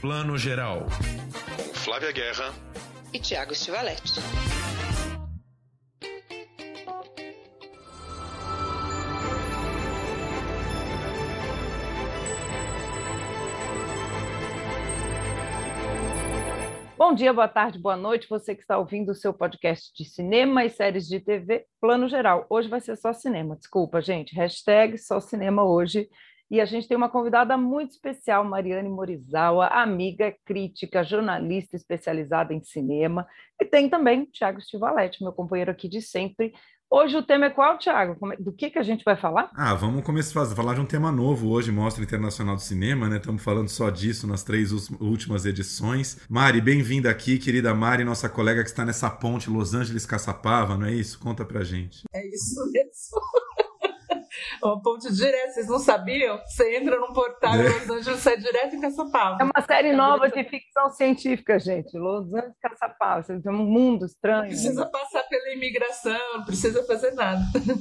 Plano Geral. Com Flávia Guerra e Tiago Stivaletti. Bom dia, boa tarde, boa noite, você que está ouvindo o seu podcast de cinema e séries de TV, Plano Geral. Hoje vai ser só cinema, desculpa, gente. Hashtag só cinema hoje. E a gente tem uma convidada muito especial, Mariane Morizawa, amiga, crítica, jornalista especializada em cinema. E tem também Tiago Stivaletti, meu companheiro aqui de sempre. Hoje o tema é qual, Tiago? É, do que, que a gente vai falar? Ah, vamos começar a falar de um tema novo hoje, Mostra Internacional do Cinema, né? Estamos falando só disso nas três últimas edições. Mari, bem-vinda aqui, querida Mari, nossa colega que está nessa ponte Los Angeles-Caçapava, não é isso? Conta pra gente. É isso mesmo. uma ponte direta, vocês não sabiam? Você entra num portal em é. Los Angeles, sai direto em Caçapava. É uma série nova de ficção científica, gente. Los Angeles, Caçapava. Você tem um mundo estranho. Não precisa né? passar pela imigração, não precisa fazer nada.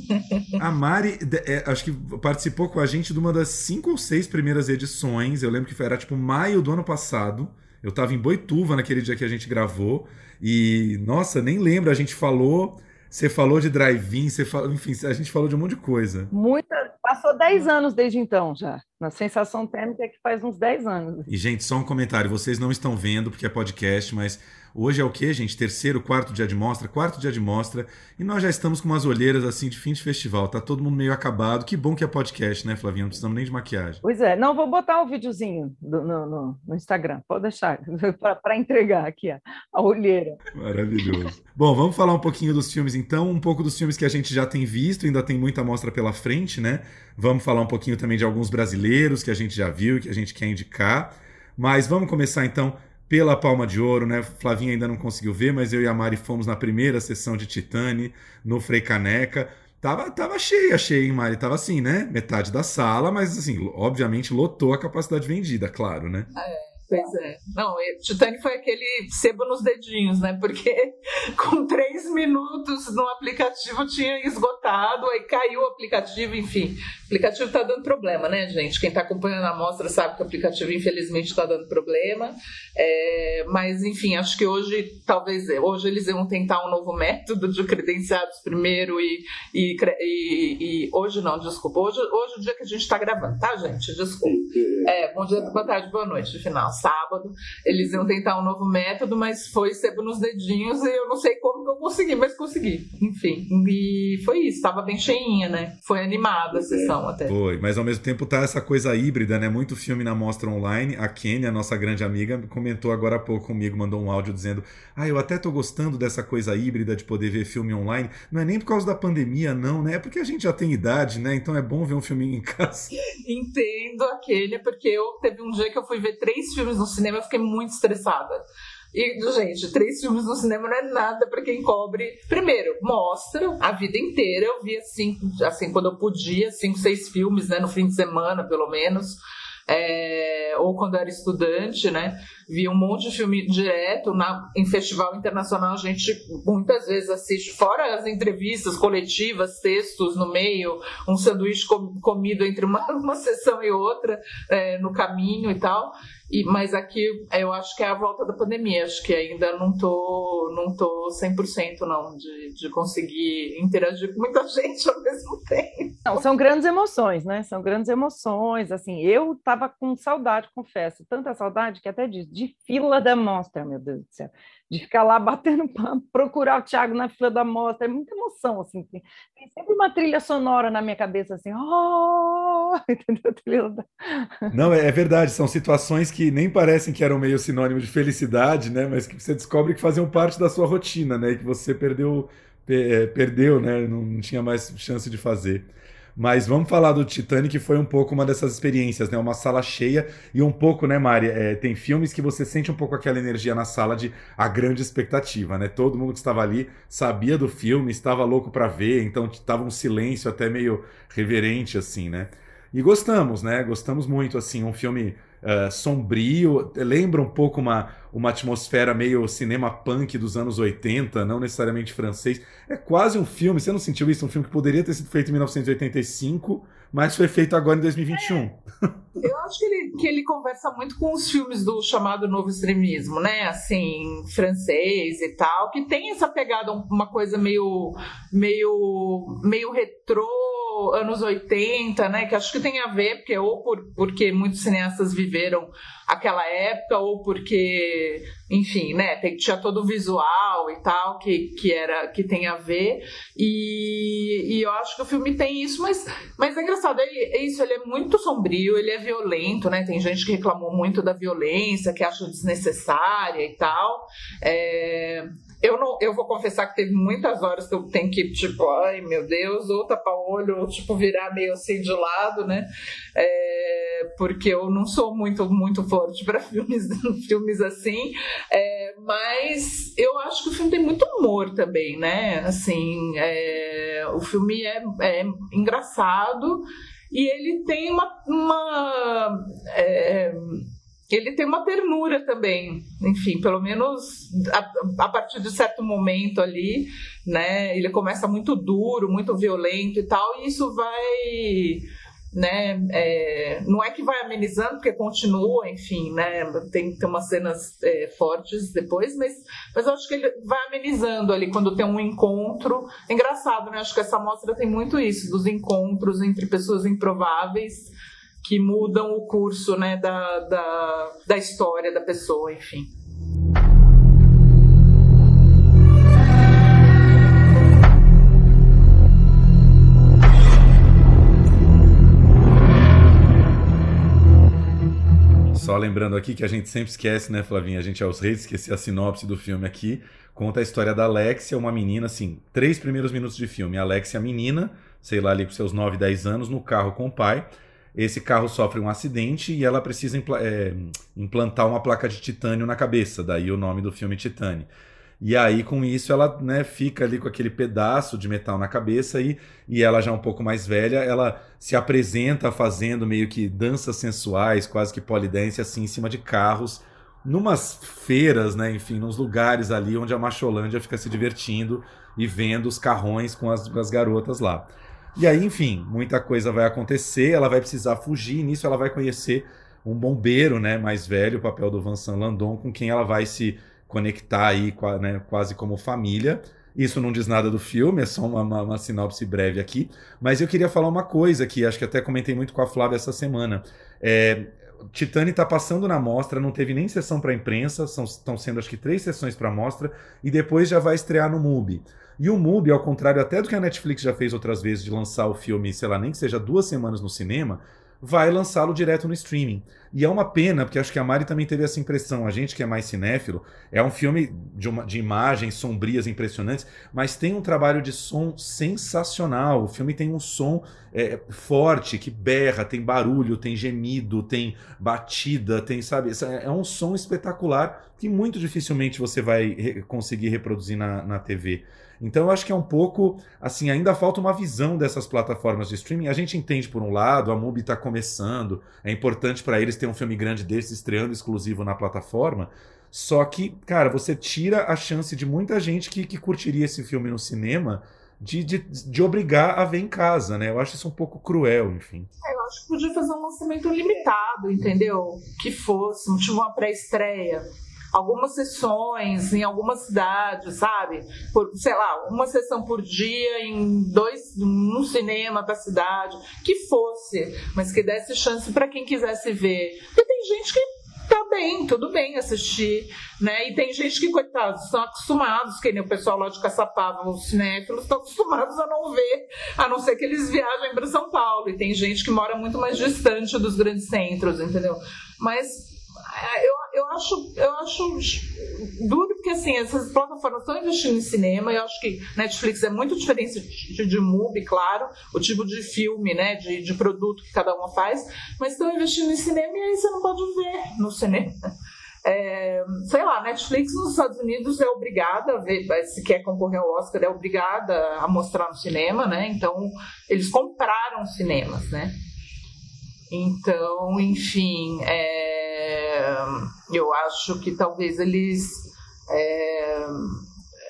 A Mari, é, acho que participou com a gente de uma das cinco ou seis primeiras edições. Eu lembro que foi, era tipo maio do ano passado. Eu tava em Boituva naquele dia que a gente gravou. E, nossa, nem lembro, a gente falou você falou de drive-in, você falou, enfim, a gente falou de um monte de coisa. Muita, passou 10 anos desde então já. Na sensação térmica é que faz uns 10 anos. E, gente, só um comentário. Vocês não estão vendo porque é podcast, mas Hoje é o que, gente? Terceiro, quarto dia de mostra, quarto dia de mostra, e nós já estamos com umas olheiras assim de fim de festival. Tá todo mundo meio acabado. Que bom que é podcast, né, Flavinha? Não precisamos nem de maquiagem. Pois é, não, vou botar um videozinho do, no, no, no, Instagram, pode deixar, para entregar aqui a, a olheira. Maravilhoso. bom, vamos falar um pouquinho dos filmes então, um pouco dos filmes que a gente já tem visto, ainda tem muita mostra pela frente, né? Vamos falar um pouquinho também de alguns brasileiros que a gente já viu e que a gente quer indicar. Mas vamos começar então pela Palma de Ouro, né? Flavinha ainda não conseguiu ver, mas eu e a Mari fomos na primeira sessão de Titane, no Frei Caneca. Tava, tava cheia, cheia, hein, Mari? Tava assim, né? Metade da sala, mas assim, obviamente lotou a capacidade vendida, claro, né? É. Pois é. Não, Titanic foi aquele sebo nos dedinhos, né? Porque com três minutos no aplicativo tinha esgotado, aí caiu o aplicativo, enfim. O aplicativo tá dando problema, né, gente? Quem tá acompanhando a mostra sabe que o aplicativo, infelizmente, está dando problema. É, mas, enfim, acho que hoje, talvez, hoje eles vão tentar um novo método de credenciados primeiro e. e, e, e hoje não, desculpa. Hoje, hoje é o dia que a gente está gravando, tá, gente? Desculpa. É, bom dia, boa tarde, boa noite, final sábado. Eles iam tentar um novo método, mas foi sebo nos dedinhos e eu não sei como que eu consegui, mas consegui. Enfim, e foi isso. Estava bem cheinha, né? Foi animada a sessão até. Foi, mas ao mesmo tempo tá essa coisa híbrida, né? Muito filme na mostra online. A Kenny, a nossa grande amiga, comentou agora há pouco comigo, mandou um áudio dizendo: Ah, eu até tô gostando dessa coisa híbrida de poder ver filme online. Não é nem por causa da pandemia, não, né? É porque a gente já tem idade, né? Então é bom ver um filminho em casa. Entendo aquele, porque eu teve um dia que eu fui ver três filmes filmes no cinema, eu fiquei muito estressada. E, gente, três filmes no cinema não é nada para quem cobre. Primeiro, mostra a vida inteira. Eu via cinco, assim, quando eu podia, cinco, seis filmes, né, no fim de semana, pelo menos. É, ou quando eu era estudante, né? Vi um monte de filme direto na, em festival internacional. A gente muitas vezes assiste, fora as entrevistas coletivas, textos no meio, um sanduíche com, comido entre uma, uma sessão e outra é, no caminho e tal. E, mas aqui eu acho que é a volta da pandemia, acho que ainda não tô, não tô 100% não, de, de conseguir interagir com muita gente ao mesmo tempo. Não, são grandes emoções, né? São grandes emoções, assim, eu tava com saudade, confesso, tanta saudade que até diz, de fila da mostra, meu Deus do céu de ficar lá batendo papo, procurar o Thiago na fila da mostra, é muita emoção, assim, tem, sempre uma trilha sonora na minha cabeça, assim, oh! Não, é, é verdade, são situações que nem parecem que eram meio sinônimo de felicidade, né, mas que você descobre que faziam parte da sua rotina, né, e que você perdeu, é, perdeu, né, não tinha mais chance de fazer. Mas vamos falar do Titanic, que foi um pouco uma dessas experiências, né? Uma sala cheia e um pouco, né, Mari? É, tem filmes que você sente um pouco aquela energia na sala de a grande expectativa, né? Todo mundo que estava ali sabia do filme, estava louco para ver, então estava um silêncio até meio reverente, assim, né? E gostamos, né? Gostamos muito, assim, um filme uh, sombrio, lembra um pouco uma, uma atmosfera meio cinema punk dos anos 80, não necessariamente francês. É quase um filme, você não sentiu isso? Um filme que poderia ter sido feito em 1985, mas foi feito agora em 2021. É. Eu acho que ele, que ele conversa muito com os filmes do chamado novo extremismo, né? Assim, francês e tal, que tem essa pegada, uma coisa meio, meio, meio retrô anos 80, né? Que acho que tem a ver, porque ou por, porque muitos cineastas viveram aquela época, ou porque, enfim, né, tem, tinha todo o visual e tal, que, que era que tem a ver. E, e eu acho que o filme tem isso, mas, mas é engraçado, ele, é isso, ele é muito sombrio, ele é violento, né? Tem gente que reclamou muito da violência, que acha desnecessária e tal. É, eu, não, eu vou confessar que teve muitas horas que eu tenho que, tipo, ai meu Deus, ou tapar o olho, ou tipo, virar meio assim de lado, né? É, porque eu não sou muito, muito forte para filmes, filmes assim. É, mas eu acho que o filme tem muito humor também, né? Assim, é, o filme é, é engraçado e ele tem uma. uma é, ele tem uma ternura também, enfim, pelo menos a, a, partir de certo momento ali, né? Ele começa muito duro, muito violento e tal, e isso vai, né? É, não é que vai amenizando, porque continua, enfim, né? Tem, tem umas cenas é, fortes depois, mas, mas eu acho que ele vai amenizando ali quando tem um encontro. É engraçado, né? Acho que essa mostra tem muito isso, dos encontros entre pessoas improváveis que mudam o curso né, da, da, da história da pessoa, enfim. Só lembrando aqui que a gente sempre esquece, né, Flavinha? A gente é os reis, esqueci a sinopse do filme aqui. Conta a história da Alexia, uma menina, assim, três primeiros minutos de filme. A Alexia, menina, sei lá, ali com seus 9, 10 anos, no carro com o pai esse carro sofre um acidente e ela precisa impl é, implantar uma placa de titânio na cabeça, daí o nome do filme Titânio. E aí, com isso, ela né, fica ali com aquele pedaço de metal na cabeça e, e ela já um pouco mais velha, ela se apresenta fazendo meio que danças sensuais, quase que polidense, assim, em cima de carros, numas feiras, né, enfim, nos lugares ali onde a Macholândia fica se divertindo e vendo os carrões com as, as garotas lá. E aí, enfim, muita coisa vai acontecer, ela vai precisar fugir, nisso ela vai conhecer um bombeiro, né, mais velho, o papel do Vincent Landon, com quem ela vai se conectar aí, né, quase como família. Isso não diz nada do filme, é só uma, uma, uma sinopse breve aqui. Mas eu queria falar uma coisa que acho que até comentei muito com a Flávia essa semana. É, Titani está passando na mostra, não teve nem sessão para imprensa, estão sendo acho que três sessões para mostra, e depois já vai estrear no MUBI. E o MUBI, ao contrário até do que a Netflix já fez outras vezes de lançar o filme, sei lá, nem que seja duas semanas no cinema, vai lançá-lo direto no streaming. E é uma pena, porque acho que a Mari também teve essa impressão. A gente que é mais cinéfilo, é um filme de, uma, de imagens sombrias, impressionantes, mas tem um trabalho de som sensacional. O filme tem um som é, forte, que berra, tem barulho, tem gemido, tem batida, tem, sabe? É um som espetacular que muito dificilmente você vai conseguir reproduzir na, na TV. Então eu acho que é um pouco assim, ainda falta uma visão dessas plataformas de streaming. A gente entende por um lado, a MUBI está começando, é importante para eles ter um filme grande desse estreando exclusivo na plataforma. Só que, cara, você tira a chance de muita gente que, que curtiria esse filme no cinema de, de, de obrigar a ver em casa, né? Eu acho isso um pouco cruel, enfim. É, eu acho que podia fazer um lançamento limitado, entendeu? Que fosse, tipo uma pré-estreia algumas sessões em algumas cidades, sabe? Por, sei lá, uma sessão por dia em dois, um cinema da cidade, que fosse, mas que desse chance para quem quisesse ver. Porque tem gente que tá bem, tudo bem assistir, né? E tem gente que, coitados, estão acostumados, que nem o pessoal lá de Caçapava, os cinéfilos, estão acostumados a não ver, a não ser que eles viajem para São Paulo. E tem gente que mora muito mais distante dos grandes centros, entendeu? Mas eu, eu, acho, eu acho duro porque assim, essas plataformas estão investindo em cinema, eu acho que Netflix é muito diferente de, de movie, claro, o tipo de filme, né, de, de produto que cada uma faz, mas estão investindo em cinema e aí você não pode ver no cinema. É, sei lá, Netflix nos Estados Unidos é obrigada a ver, se quer concorrer ao Oscar, é obrigada a mostrar no cinema, né? Então, eles compraram cinemas, né? Então, enfim, é, eu acho que talvez eles. É,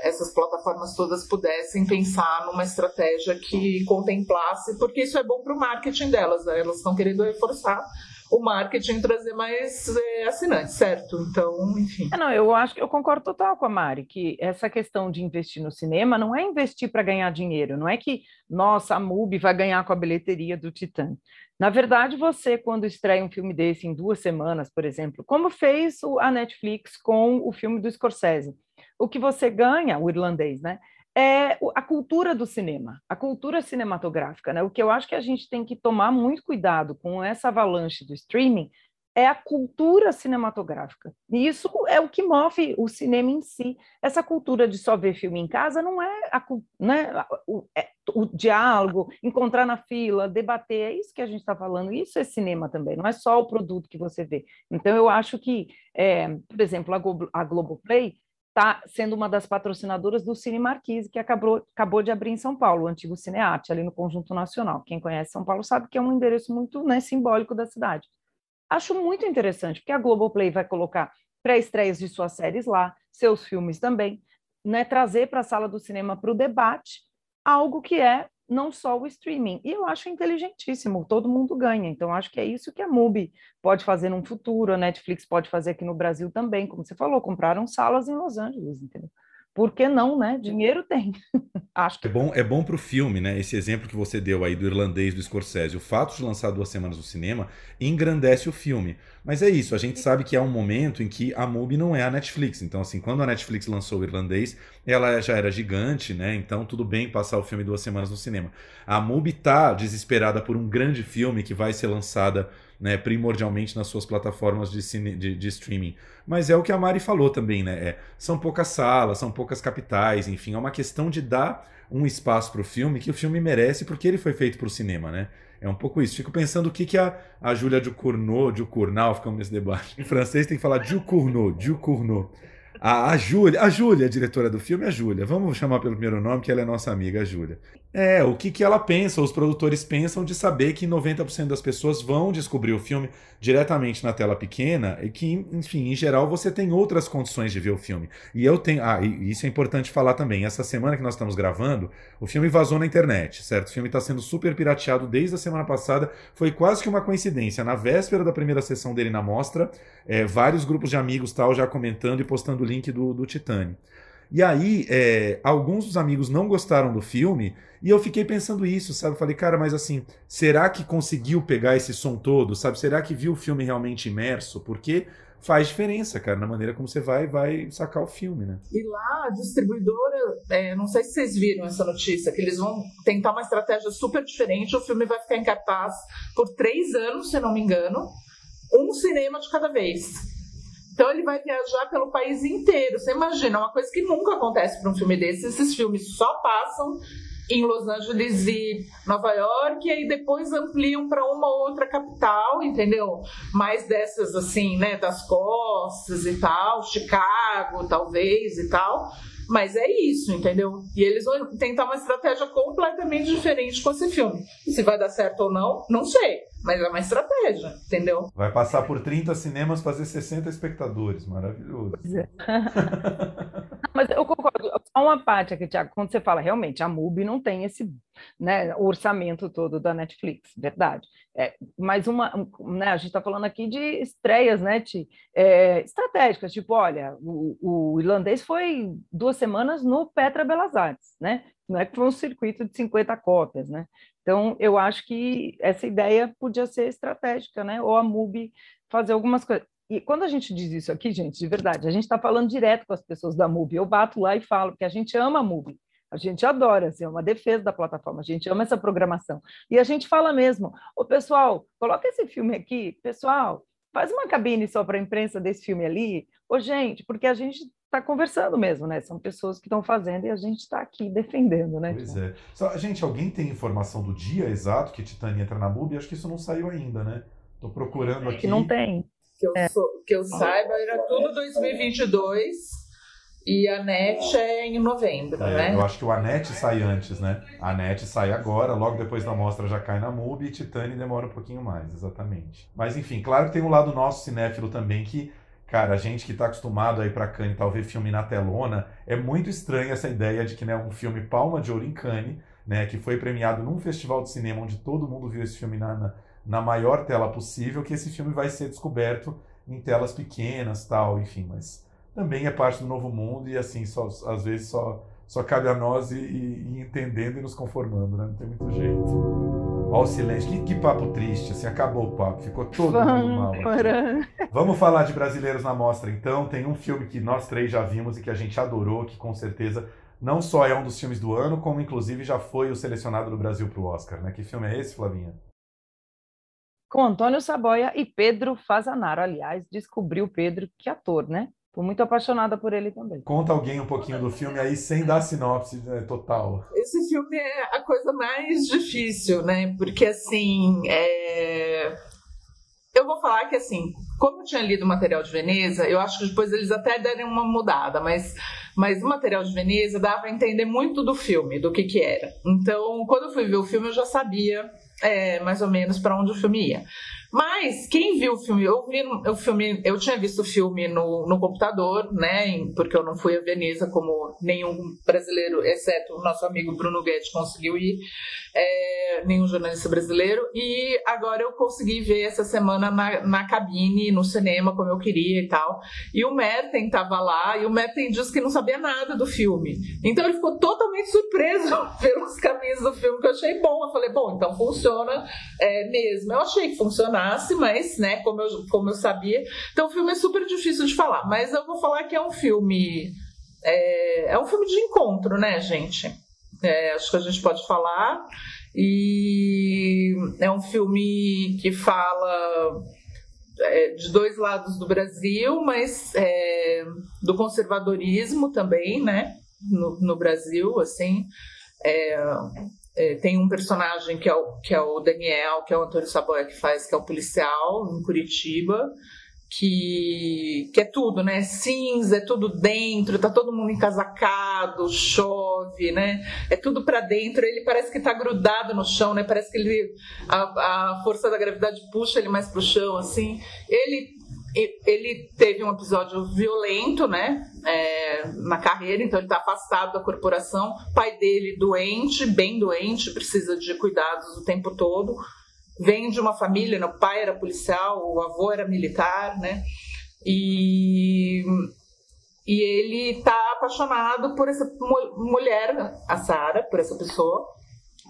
essas plataformas todas pudessem pensar numa estratégia que contemplasse, porque isso é bom para o marketing delas, né? elas estão querendo reforçar o marketing trazer mais é, assinantes, certo? Então, enfim. É, não, eu acho que eu concordo total com a Mari, que essa questão de investir no cinema não é investir para ganhar dinheiro, não é que, nossa, a MUBI vai ganhar com a bilheteria do Titã. Na verdade, você, quando estreia um filme desse em duas semanas, por exemplo, como fez a Netflix com o filme do Scorsese, o que você ganha, o irlandês, né? É a cultura do cinema, a cultura cinematográfica, né? O que eu acho que a gente tem que tomar muito cuidado com essa avalanche do streaming é a cultura cinematográfica. E isso é o que move o cinema em si. Essa cultura de só ver filme em casa não é, a, né, o, é o diálogo, encontrar na fila, debater, é isso que a gente está falando. Isso é cinema também, não é só o produto que você vê. Então, eu acho que, é, por exemplo, a, Globo, a Globoplay está sendo uma das patrocinadoras do Cine Marquise, que acabou, acabou de abrir em São Paulo, o antigo Cinearte, ali no Conjunto Nacional. Quem conhece São Paulo sabe que é um endereço muito né, simbólico da cidade. Acho muito interessante, porque a Globoplay vai colocar pré-estreias de suas séries lá, seus filmes também, né, trazer para a sala do cinema para o debate algo que é não só o streaming. E eu acho inteligentíssimo, todo mundo ganha. Então, acho que é isso que a MUBI pode fazer no futuro, a Netflix pode fazer aqui no Brasil também, como você falou, compraram salas em Los Angeles, entendeu? Por que não, né? Dinheiro tem. Acho que é bom, é bom para o filme, né? Esse exemplo que você deu aí do irlandês do Scorsese. O fato de lançar duas semanas no cinema engrandece o filme. Mas é isso, a gente sabe que há um momento em que a MUBI não é a Netflix. Então, assim, quando a Netflix lançou o irlandês, ela já era gigante, né? Então, tudo bem passar o filme duas semanas no cinema. A MUBI tá desesperada por um grande filme que vai ser lançada né, primordialmente nas suas plataformas de, cine, de, de, streaming. Mas é o que a Mari falou também, né? É, são poucas salas, são poucas capitais, enfim, é uma questão de dar um espaço para o filme que o filme merece porque ele foi feito para o cinema, né? É um pouco isso. Fico pensando o que, que a, a Júlia Ducournau, Ducournau, ficamos nesse debate. Em francês tem que falar Ducournau, Ducournau. A, a Júlia, a Júlia, diretora do filme, é a Júlia. Vamos chamar pelo primeiro nome, que ela é nossa amiga, a Júlia. É, o que, que ela pensa, os produtores pensam de saber que 90% das pessoas vão descobrir o filme diretamente na tela pequena e que, enfim, em geral você tem outras condições de ver o filme. E eu tenho. Ah, e isso é importante falar também. Essa semana que nós estamos gravando, o filme vazou na internet, certo? O filme está sendo super pirateado desde a semana passada. Foi quase que uma coincidência. Na véspera da primeira sessão dele na mostra, é, vários grupos de amigos tal já comentando e postando o link do, do Titânio. E aí, é, alguns dos amigos não gostaram do filme e eu fiquei pensando isso, sabe? Falei, cara, mas assim, será que conseguiu pegar esse som todo, sabe? Será que viu o filme realmente imerso? Porque faz diferença, cara, na maneira como você vai vai sacar o filme, né? E lá, a distribuidora, é, não sei se vocês viram essa notícia, que eles vão tentar uma estratégia super diferente. O filme vai ficar em cartaz por três anos, se não me engano, um cinema de cada vez. Então ele vai viajar pelo país inteiro. Você imagina, uma coisa que nunca acontece para um filme desse. Esses filmes só passam em Los Angeles e Nova York, e aí depois ampliam para uma outra capital, entendeu? Mais dessas assim, né, das costas e tal, Chicago, talvez e tal. Mas é isso, entendeu? E eles vão tentar uma estratégia completamente diferente com esse filme. Se vai dar certo ou não, não sei. Mas é uma estratégia, entendeu? Vai passar por 30 cinemas, fazer 60 espectadores. Maravilhoso. Pois é. Mas eu concordo. Só uma parte aqui, Tiago, quando você fala, realmente, a MUBI não tem esse né, orçamento todo da Netflix, verdade. É, mas uma, né, a gente está falando aqui de estreias né, de, é, estratégicas, tipo, olha, o, o, irlandês foi duas semanas no Petra Belas Artes, né? Não é que foi um circuito de 50 cópias, né? Então, eu acho que essa ideia podia ser estratégica, né? Ou a MUBI fazer algumas coisas. E quando a gente diz isso aqui, gente, de verdade, a gente está falando direto com as pessoas da MUBI. Eu bato lá e falo, porque a gente ama a MUBI. A gente adora, assim, é uma defesa da plataforma, a gente ama essa programação. E a gente fala mesmo, ô pessoal, coloca esse filme aqui, pessoal, faz uma cabine só para a imprensa desse filme ali. Ô, gente, porque a gente está conversando mesmo, né? São pessoas que estão fazendo e a gente está aqui defendendo, né? Pois é. Só, gente, alguém tem informação do dia exato que Titânia entra na MUBI? Acho que isso não saiu ainda, né? Estou procurando aqui. Que não tem. Que eu, é. sou, que eu saiba, era tudo 2022 e a NET é em novembro, É, né? Eu acho que o Anete sai antes, né? A Anete sai agora, logo depois da mostra já cai na MUBI e Titane demora um pouquinho mais, exatamente. Mas enfim, claro que tem um lado nosso cinéfilo também que, cara, a gente que tá acostumado a ir pra Cannes tal ver filme na telona, é muito estranha essa ideia de que né, um filme Palma de Ouro em Cannes, né, que foi premiado num festival de cinema onde todo mundo viu esse filme na, na, na maior tela possível, que esse filme vai ser descoberto em telas pequenas, tal, enfim, mas também é parte do novo mundo e assim, só, às vezes só, só cabe a nós ir- ir entendendo e nos conformando, né? Não tem muito jeito. Ó o silêncio, que, que papo triste, assim, acabou o papo, ficou todo mundo mal. aqui. Vamos falar de brasileiros na mostra, então. Tem um filme que nós três já vimos e que a gente adorou, que com certeza não só é um dos filmes do ano, como inclusive já foi o selecionado do Brasil para o Oscar, né? Que filme é esse, Flavinha? Com Antônio Saboia e Pedro Fazanaro. Aliás, descobriu o Pedro, que ator, né? Tô muito apaixonada por ele também. Conta alguém um pouquinho do filme aí sem dar sinopse né, total. Esse filme é a coisa mais difícil, né? Porque assim, é... eu vou falar que assim, como eu tinha lido o material de Veneza, eu acho que depois eles até deram uma mudada, mas, mas o material de Veneza dava a entender muito do filme, do que que era. Então, quando eu fui ver o filme, eu já sabia é, mais ou menos para onde o filme ia. Mas quem viu o filme, eu vi o filme, eu tinha visto o filme no, no computador, né? Porque eu não fui a Veneza como nenhum brasileiro, exceto o nosso amigo Bruno Guedes conseguiu ir, é, nenhum jornalista brasileiro. E agora eu consegui ver essa semana na, na cabine, no cinema, como eu queria e tal. E o Merten estava lá, e o Merten disse que não sabia nada do filme. Então ele ficou totalmente surpreso pelos caminhos do filme, que eu achei bom. Eu falei, bom, então funciona é, mesmo. Eu achei que mas, né, como eu, como eu sabia. Então o filme é super difícil de falar, mas eu vou falar que é um filme. É, é um filme de encontro, né, gente? É, acho que a gente pode falar. E é um filme que fala é, de dois lados do Brasil, mas é, do conservadorismo também, né? No, no Brasil, assim. É, tem um personagem que é, o, que é o Daniel, que é o Antônio Saboia que faz, que é o policial em Curitiba, que, que é tudo, né? Cinza, é tudo dentro, tá todo mundo encasacado, chove, né? É tudo pra dentro. Ele parece que tá grudado no chão, né? Parece que ele a, a força da gravidade puxa ele mais pro chão, assim. Ele ele teve um episódio violento, né, é, na carreira, então ele está afastado da corporação. Pai dele doente, bem doente, precisa de cuidados o tempo todo. Vem de uma família, né, o pai era policial, o avô era militar, né, e e ele está apaixonado por essa mu- mulher, a Sara, por essa pessoa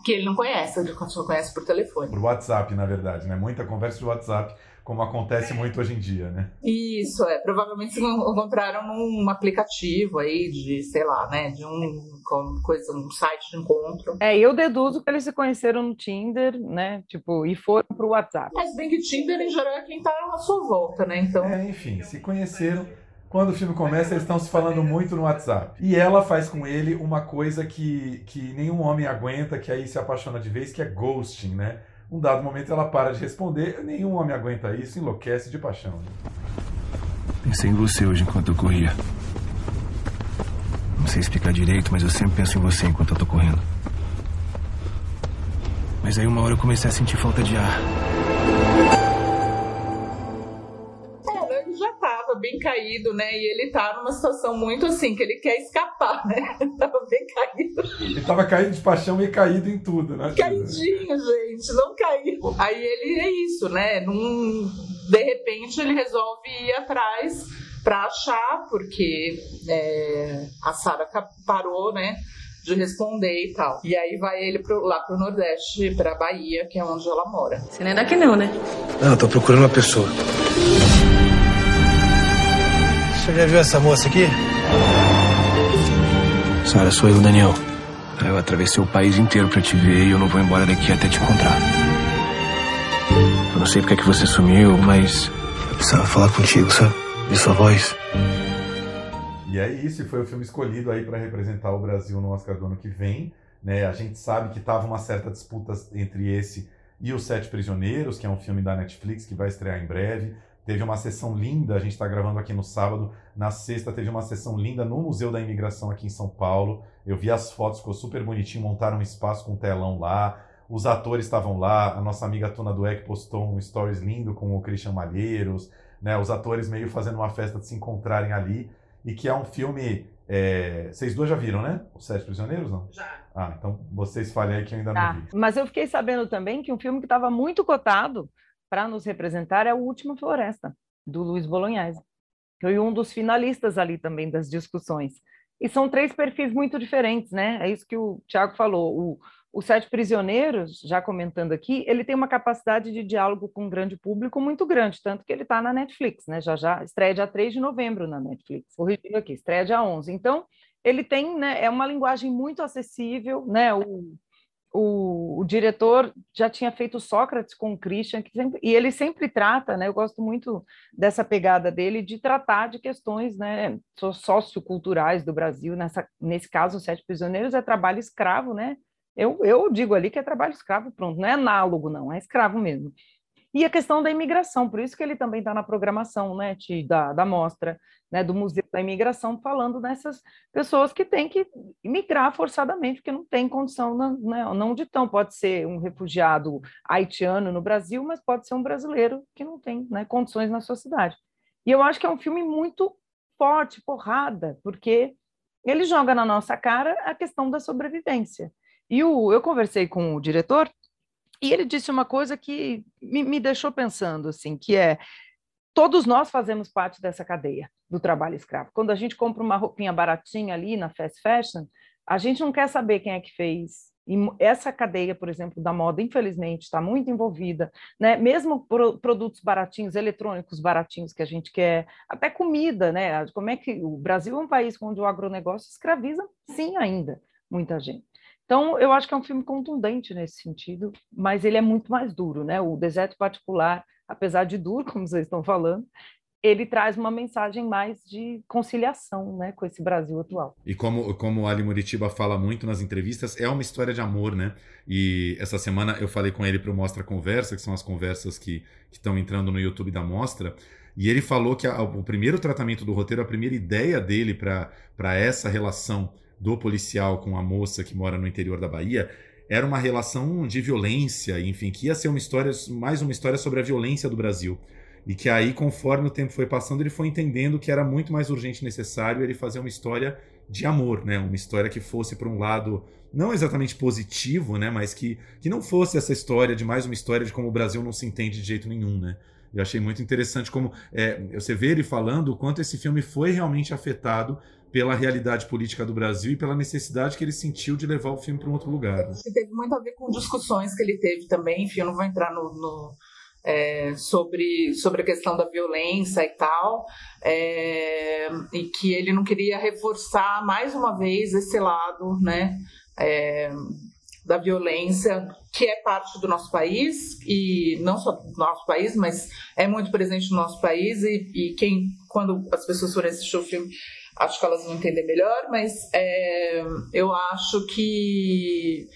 que ele não conhece, ele só conhece por telefone. Por WhatsApp, na verdade, né? Muita conversa de WhatsApp, como acontece muito hoje em dia, né? Isso, é. Provavelmente se encontraram num aplicativo aí de, sei lá, né? De um coisa, um site de encontro. É, eu deduzo que eles se conheceram no Tinder, né? Tipo, e foram pro WhatsApp. Mas bem que Tinder em geral é quem tá à sua volta, né? Então. É, enfim, se conheceram. Quando o filme começa, eles estão se falando muito no WhatsApp. E ela faz com ele uma coisa que, que nenhum homem aguenta, que aí se apaixona de vez, que é ghosting, né? Um dado momento ela para de responder, nenhum homem aguenta isso, enlouquece de paixão. Pensei em você hoje enquanto eu corria. Não sei explicar direito, mas eu sempre penso em você enquanto eu tô correndo. Mas aí uma hora eu comecei a sentir falta de ar. Bem caído, né? E ele tá numa situação muito assim, que ele quer escapar, né? tava bem caído. Ele tava caído de paixão e caído em tudo, né? Caidinho, gente, não caiu. Aí ele é isso, né? Num, de repente ele resolve ir atrás pra achar, porque é, a Sara parou, né? De responder e tal. E aí vai ele pro, lá pro Nordeste, pra Bahia, que é onde ela mora. Você não é daqui não, né? Não, eu tô procurando uma pessoa. Você já viu essa moça aqui? Sara, sou eu, Daniel. Eu atravessei o país inteiro pra te ver e eu não vou embora daqui até te encontrar. Eu não sei porque é que você sumiu, mas. Eu precisava falar contigo, sabe? De sua voz. E é isso, foi o filme escolhido aí para representar o Brasil no Oscar do ano que vem. Né? A gente sabe que tava uma certa disputa entre esse e Os Sete Prisioneiros, que é um filme da Netflix que vai estrear em breve. Teve uma sessão linda, a gente está gravando aqui no sábado. Na sexta teve uma sessão linda no Museu da Imigração aqui em São Paulo. Eu vi as fotos, ficou super bonitinho, montaram um espaço com um telão lá. Os atores estavam lá, a nossa amiga Tuna Dueck postou um stories lindo com o Christian Malheiros, né? Os atores meio fazendo uma festa de se encontrarem ali. E que é um filme. É... Vocês dois já viram, né? Os Sete Prisioneiros, não? Já. Ah, então vocês falem aí que eu ainda Tá. não vi. Mas eu fiquei sabendo também que um filme que estava muito cotado para nos representar é O Última Floresta, do Luiz Bolognese. Foi um dos finalistas ali também das discussões. E são três perfis muito diferentes, né? É isso que o Tiago falou. O, o Sete Prisioneiros, já comentando aqui, ele tem uma capacidade de diálogo com o grande público muito grande, tanto que ele está na Netflix, né? Já já estreia dia 3 de novembro na Netflix. Corrigindo aqui, estreia dia 11. Então, ele tem, né, é uma linguagem muito acessível, né? O, o, o diretor já tinha feito Sócrates com o Christian, que sempre, e ele sempre trata, né? Eu gosto muito dessa pegada dele de tratar de questões, né, so- socioculturais do Brasil. Nessa, nesse caso, Sete Prisioneiros é trabalho escravo, né? Eu, eu digo ali que é trabalho escravo, pronto, não é análogo, não, é escravo mesmo. E a questão da imigração, por isso que ele também está na programação né, da, da mostra, né, do Museu da Imigração, falando nessas pessoas que têm que migrar forçadamente, porque não tem condição, não, né, não de tão. Pode ser um refugiado haitiano no Brasil, mas pode ser um brasileiro que não tem né, condições na sua cidade. E eu acho que é um filme muito forte, porrada, porque ele joga na nossa cara a questão da sobrevivência. E o, eu conversei com o diretor e ele disse uma coisa que me, me deixou pensando, assim, que é todos nós fazemos parte dessa cadeia do trabalho escravo. Quando a gente compra uma roupinha baratinha ali na fast fashion, a gente não quer saber quem é que fez. E essa cadeia, por exemplo, da moda, infelizmente, está muito envolvida, né? Mesmo pro, produtos baratinhos, eletrônicos baratinhos que a gente quer, até comida, né? Como é que o Brasil é um país onde o agronegócio escraviza, sim, ainda muita gente. Então, eu acho que é um filme contundente nesse sentido, mas ele é muito mais duro, né? O Deserto Particular, apesar de duro, como vocês estão falando, ele traz uma mensagem mais de conciliação, né, com esse Brasil atual. E como, como o Ali Muritiba fala muito nas entrevistas, é uma história de amor, né? E essa semana eu falei com ele para o Mostra Conversa, que são as conversas que estão entrando no YouTube da Mostra, e ele falou que a, o primeiro tratamento do roteiro, a primeira ideia dele para essa relação do policial com a moça que mora no interior da Bahia era uma relação de violência, enfim, que ia ser uma história, mais uma história sobre a violência do Brasil. E que aí, conforme o tempo foi passando, ele foi entendendo que era muito mais urgente e necessário ele fazer uma história de amor, né? Uma história que fosse para um lado não exatamente positivo, né? Mas que, que não fosse essa história de mais uma história de como o Brasil não se entende de jeito nenhum, né? Eu achei muito interessante como é, você vê ele falando o quanto esse filme foi realmente afetado pela realidade política do Brasil e pela necessidade que ele sentiu de levar o filme para um outro lugar. Né? Teve muito a ver com discussões que ele teve também, enfim, eu não vou entrar no, no é, sobre, sobre a questão da violência e tal, é, e que ele não queria reforçar mais uma vez esse lado, né, é, da violência que é parte do nosso país e não só do nosso país, mas é muito presente no nosso país e, e quem quando as pessoas forem assistir o filme acho que elas vão entender melhor, mas é, eu acho que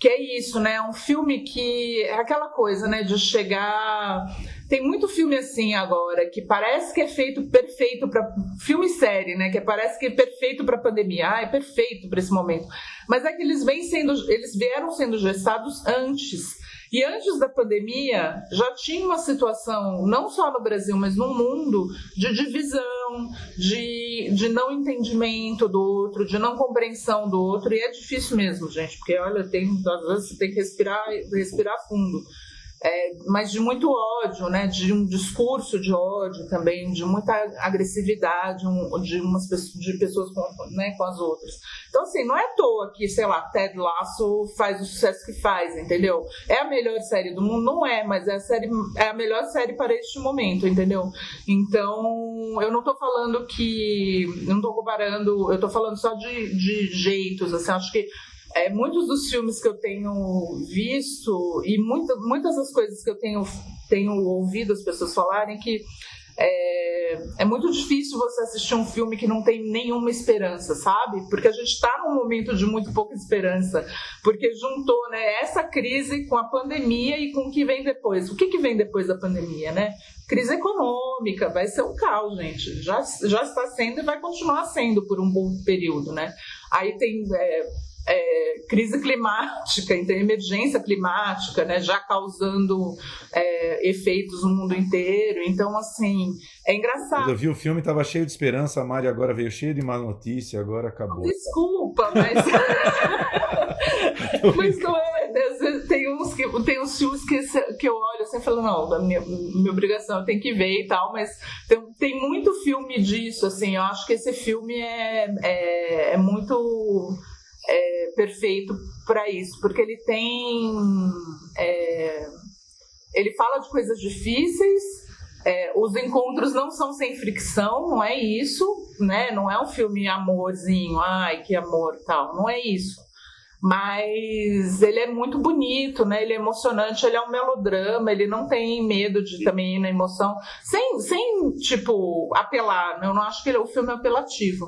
que é isso, né? É um filme que é aquela coisa, né? De chegar. Tem muito filme assim agora que parece que é feito perfeito para filme e série, né? Que parece que é perfeito para pandemia. Ah, é perfeito para esse momento. Mas é que eles vêm sendo, eles vieram sendo gestados antes. E antes da pandemia, já tinha uma situação, não só no Brasil, mas no mundo, de divisão, de, de não entendimento do outro, de não compreensão do outro. E é difícil mesmo, gente, porque olha, tem, às vezes você tem que respirar, respirar fundo. É, mas de muito ódio, né? De um discurso de ódio também, de muita agressividade um, de umas de pessoas com, né, com as outras. Então, assim, não é à toa que, sei lá, Ted Lasso faz o sucesso que faz, entendeu? É a melhor série do mundo? Não é, mas é a, série, é a melhor série para este momento, entendeu? Então, eu não tô falando que. Eu não tô comparando, eu tô falando só de, de jeitos, assim, acho que é, muitos dos filmes que eu tenho visto e muita, muitas das coisas que eu tenho, tenho ouvido as pessoas falarem que é, é, muito difícil você assistir um filme que não tem nenhuma esperança, sabe? Porque a gente está num momento de muito pouca esperança, porque juntou né, essa crise com a pandemia e com o que vem depois. O que, que vem depois da pandemia, né? Crise econômica, vai ser um caos, gente. Já, já está sendo e vai continuar sendo por um bom período, né? Aí tem é, é, crise climática, então emergência climática, né, já causando é, efeitos no mundo inteiro. Então, assim, é engraçado. Quando eu vi o filme, estava cheio de esperança, a Mari agora veio cheia de má notícia, agora acabou. Desculpa, mas. mas não é. Tem uns, que, tem uns filmes que, que eu olho assim e falo, não, da minha, minha obrigação, eu tenho que ver e tal, mas tem, tem muito filme disso, assim, eu acho que esse filme é, é, é muito é, perfeito para isso, porque ele tem. É, ele fala de coisas difíceis, é, os encontros não são sem fricção, não é isso, né? Não é um filme amorzinho, ai que amor tal, não é isso. Mas ele é muito bonito, né? Ele é emocionante, ele é um melodrama, ele não tem medo de também ir na emoção, sem, sem tipo, apelar. Eu não acho que ele, o filme é apelativo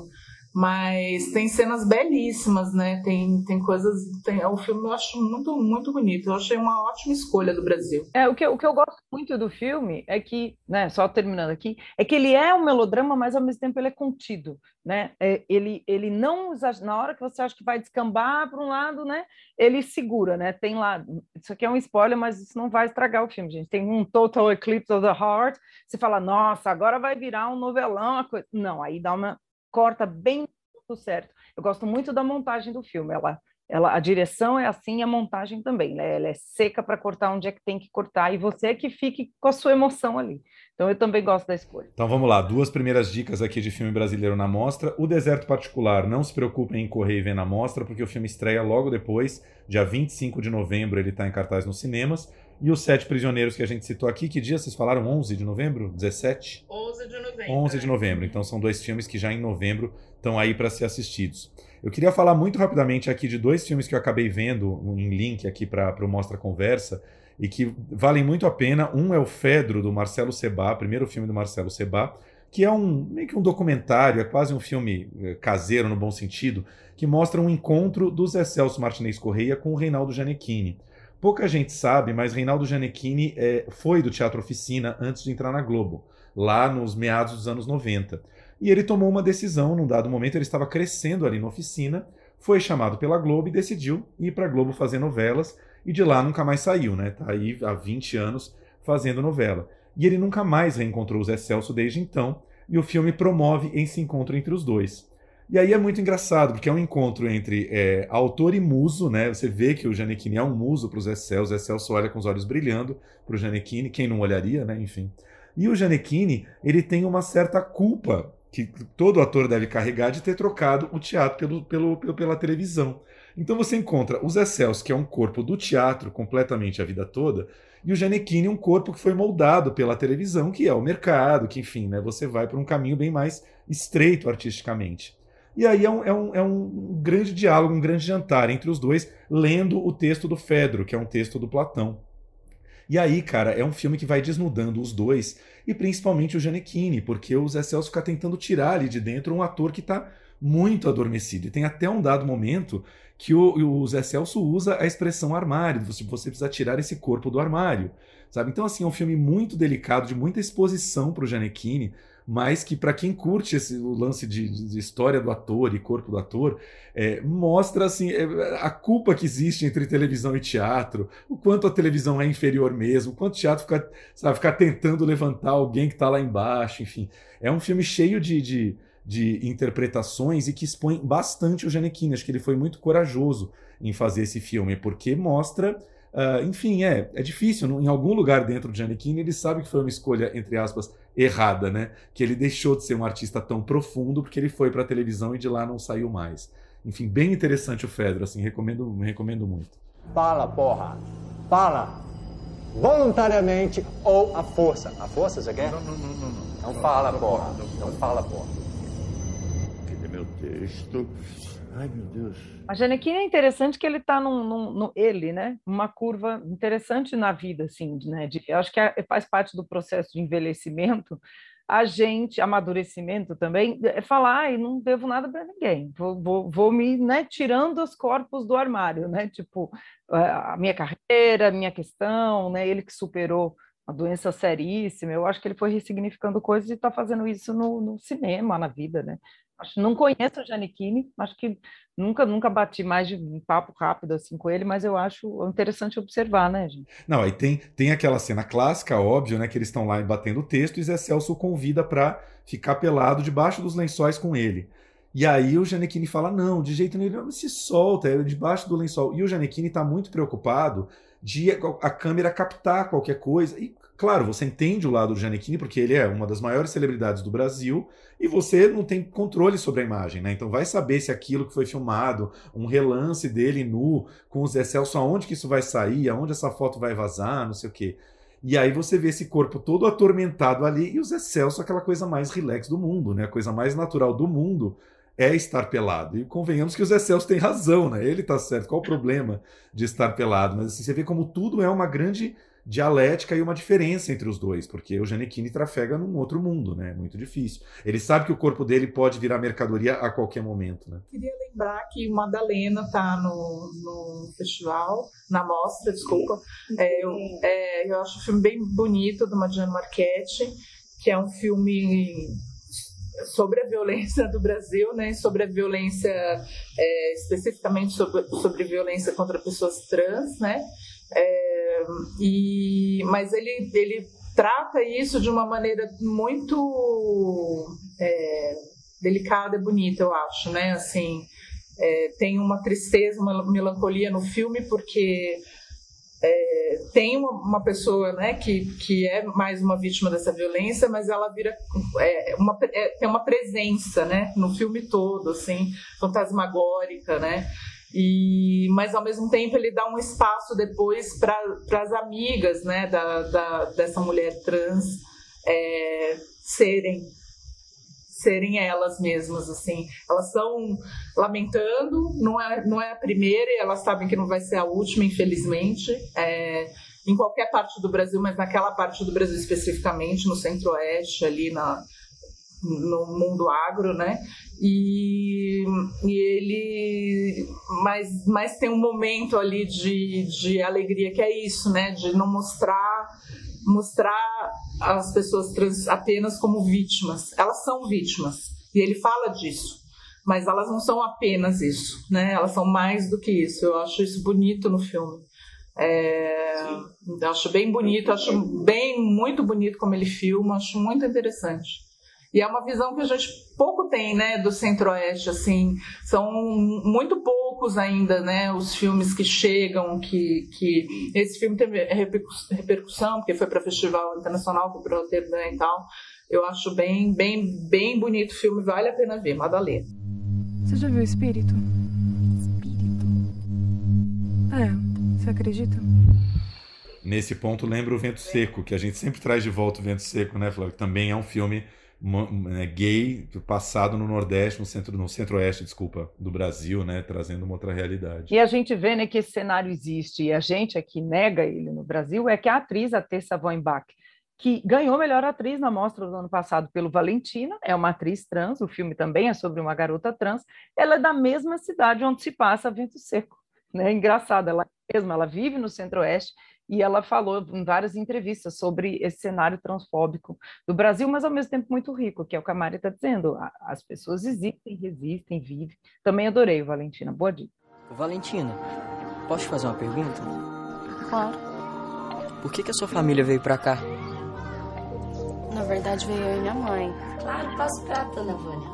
mas tem cenas belíssimas, né? Tem, tem coisas. Tem, o filme eu acho muito, muito bonito. Eu achei uma ótima escolha do Brasil. É, o que, o que eu gosto muito do filme é que, né, só terminando aqui, é que ele é um melodrama, mas ao mesmo tempo ele é contido, né? É, ele, ele não. Na hora que você acha que vai descambar para um lado, né? Ele segura, né? Tem lá. Isso aqui é um spoiler, mas isso não vai estragar o filme, gente. Tem um Total Eclipse of the Heart. Você fala, nossa, agora vai virar um novelão. Não, aí dá uma corta bem tudo certo. Eu gosto muito da montagem do filme. Ela, ela, a direção é assim, a montagem também. Né? Ela é seca para cortar onde é que tem que cortar e você é que fique com a sua emoção ali. Então eu também gosto da escolha. Então vamos lá, duas primeiras dicas aqui de filme brasileiro na mostra. O Deserto Particular, não se preocupem em correr e ver na mostra, porque o filme estreia logo depois, dia 25 de novembro, ele está em cartaz nos cinemas. E os Sete Prisioneiros que a gente citou aqui, que dia vocês falaram? 11 de novembro? 17? 11 de novembro. 11 de novembro. Então são dois filmes que já em novembro estão aí para ser assistidos. Eu queria falar muito rapidamente aqui de dois filmes que eu acabei vendo em link aqui para o Mostra Conversa e que valem muito a pena. Um é o Fedro, do Marcelo Sebá, primeiro filme do Marcelo Sebá, que é um meio que um documentário, é quase um filme eh, caseiro no bom sentido, que mostra um encontro do Zé Celso Martinez Correia com o Reinaldo Gianecchini. Pouca gente sabe, mas Reinaldo Gianecchini é, foi do Teatro Oficina antes de entrar na Globo, lá nos meados dos anos 90. E ele tomou uma decisão, num dado momento, ele estava crescendo ali na oficina, foi chamado pela Globo e decidiu ir para a Globo fazer novelas, e de lá nunca mais saiu, né? Tá aí há 20 anos fazendo novela. E ele nunca mais reencontrou o Zé Celso desde então, e o filme promove esse encontro entre os dois. E aí é muito engraçado, porque é um encontro entre é, autor e muso, né? Você vê que o Janequine é um muso para o Zé Celso, o Zé Celso olha com os olhos brilhando para o Janequine, quem não olharia, né? Enfim. E o Janequine, ele tem uma certa culpa que todo ator deve carregar de ter trocado o teatro pelo, pelo, pelo pela televisão. Então você encontra o Zé Celso, que é um corpo do teatro completamente a vida toda, e o Janequine, um corpo que foi moldado pela televisão, que é o mercado, que enfim, né, você vai para um caminho bem mais estreito artisticamente. E aí é um, é, um, é um grande diálogo, um grande jantar entre os dois, lendo o texto do Fedro, que é um texto do Platão. E aí, cara, é um filme que vai desnudando os dois, e principalmente o Janequine, porque o Zé Celso fica tentando tirar ali de dentro um ator que está muito adormecido. E tem até um dado momento que o, o Zé Celso usa a expressão armário, você, você precisa tirar esse corpo do armário. Sabe? Então, assim, é um filme muito delicado, de muita exposição para o Janequine, mas que para quem curte esse, o lance de, de, história do ator e corpo do ator, é, mostra assim é, a culpa que existe entre televisão e teatro, o quanto a televisão é inferior mesmo, o quanto o teatro fica, sabe, fica tentando levantar alguém que está lá embaixo, enfim. É um filme cheio de, de, de interpretações e que expõe bastante o Janequine. Acho que ele foi muito corajoso em fazer esse filme, porque mostra Uh, enfim, é, é difícil. Em algum lugar dentro do Giannichini, ele sabe que foi uma escolha, entre aspas, errada, né? Que ele deixou de ser um artista tão profundo porque ele foi para a televisão e de lá não saiu mais. Enfim, bem interessante o Fedro, assim, recomendo, recomendo muito. Fala, porra! Fala! Voluntariamente ou à força. A força, você quer? Não, não, não, não. Não, não fala, não, porra. Não, fala, porra. Cadê meu texto? Ai, meu Deus. A Janequine é interessante que ele está num, num, num, ele, né? Uma curva interessante na vida, assim, né? De, eu acho que é, faz parte do processo de envelhecimento, a gente, amadurecimento também, é falar, e não devo nada para ninguém, vou, vou, vou, me né, tirando os corpos do armário, né? Tipo, a minha carreira, a minha questão, né? Ele que superou uma doença seríssima, eu acho que ele foi ressignificando coisas e está fazendo isso no, no, cinema, na vida, né? Acho, não conheço o Giannichini, acho que nunca nunca bati mais de um papo rápido assim com ele, mas eu acho interessante observar, né, gente? Não, aí tem, tem aquela cena clássica, óbvio, né, que eles estão lá batendo o texto e Zé Celso convida para ficar pelado debaixo dos lençóis com ele. E aí o Janequine fala: não, de jeito nenhum, ele se solta, é debaixo do lençol. E o Janequine está muito preocupado de a câmera captar qualquer coisa. E, claro, você entende o lado do Janequine, porque ele é uma das maiores celebridades do Brasil, e você não tem controle sobre a imagem, né? Então vai saber se aquilo que foi filmado, um relance dele nu, com o Zé Celso, aonde que isso vai sair, aonde essa foto vai vazar, não sei o quê. E aí você vê esse corpo todo atormentado ali, e o Zé Celso, aquela coisa mais relax do mundo, né? A coisa mais natural do mundo é estar pelado. E convenhamos que o Zé Celso tem razão, né? Ele está certo. Qual o problema de estar pelado? Mas assim, você vê como tudo é uma grande dialética e uma diferença entre os dois, porque o Janequine trafega num outro mundo, né? Muito difícil. Ele sabe que o corpo dele pode virar mercadoria a qualquer momento, né? Queria lembrar que Madalena tá no, no festival, na mostra, desculpa. É, eu, é, eu acho o filme bem bonito, do Madiano Marchetti, que é um filme sobre a violência do Brasil, né, sobre a violência, é, especificamente sobre, sobre violência contra pessoas trans, né, é, e, mas ele, ele trata isso de uma maneira muito é, delicada e bonita, eu acho, né, assim, é, tem uma tristeza, uma melancolia no filme, porque é, tem uma, uma, pessoa né, que, que é mais uma vítima dessa violência, mas ela vira é, uma, é, tem uma presença né, no filme todo, assim, fantasmagórica, né? E, mas ao mesmo tempo ele dá um espaço depois para as amigas né, da, da, dessa mulher trans é, serem serem elas mesmas, assim. Elas estão lamentando, não é, não é a primeira e elas sabem que não vai ser a última, infelizmente. É, em qualquer parte do Brasil, mas naquela parte do Brasil especificamente, no centro-oeste, ali na, no mundo agro, né? E, e ele. Mas, mas tem um momento ali de, de alegria que é isso, né? De não mostrar mostrar as pessoas trans apenas como vítimas. Elas são vítimas e ele fala disso, mas elas não são apenas isso, né? Elas são mais do que isso. Eu acho isso bonito no filme. É, acho bem bonito, acho bem muito bonito como ele filma, acho muito interessante. E é uma visão que a gente pouco tem, né, do Centro-Oeste, assim, são muito poucos ainda, né, os filmes que chegam, que, que esse filme teve repercussão, porque foi para festival internacional, foi para Roterdã e tal. Eu acho bem, bem, bem bonito o filme, vale a pena ver, Madalena. Você já viu o Espírito? Espírito? É, você acredita? Nesse ponto, lembra o Vento Seco, que a gente sempre traz de volta o Vento Seco, né, Flávio? Também é um filme gay passado no Nordeste, no centro, no Centro-Oeste, desculpa, do Brasil, né, trazendo uma outra realidade. E a gente vê, né, que esse cenário existe e a gente aqui nega ele no Brasil é que a atriz, a Tessa Weinbach, que ganhou melhor atriz na mostra do ano passado pelo Valentina, é uma atriz trans, o filme também é sobre uma garota trans, ela é da mesma cidade onde se passa Vento Seco, né? Engraçado, ela mesma, ela vive no Centro-Oeste e ela falou em várias entrevistas sobre esse cenário transfóbico do Brasil, mas ao mesmo tempo muito rico, que é o que a Mari está dizendo. As pessoas existem, resistem, vivem. Também adorei, Valentina. Boa dica. Valentina, posso te fazer uma pergunta? Claro. Por que, que a sua família veio para cá? Na verdade, veio eu e minha mãe. Claro, posso pra dona Vânia.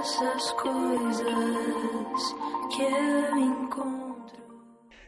Essas coisas que eu encontro.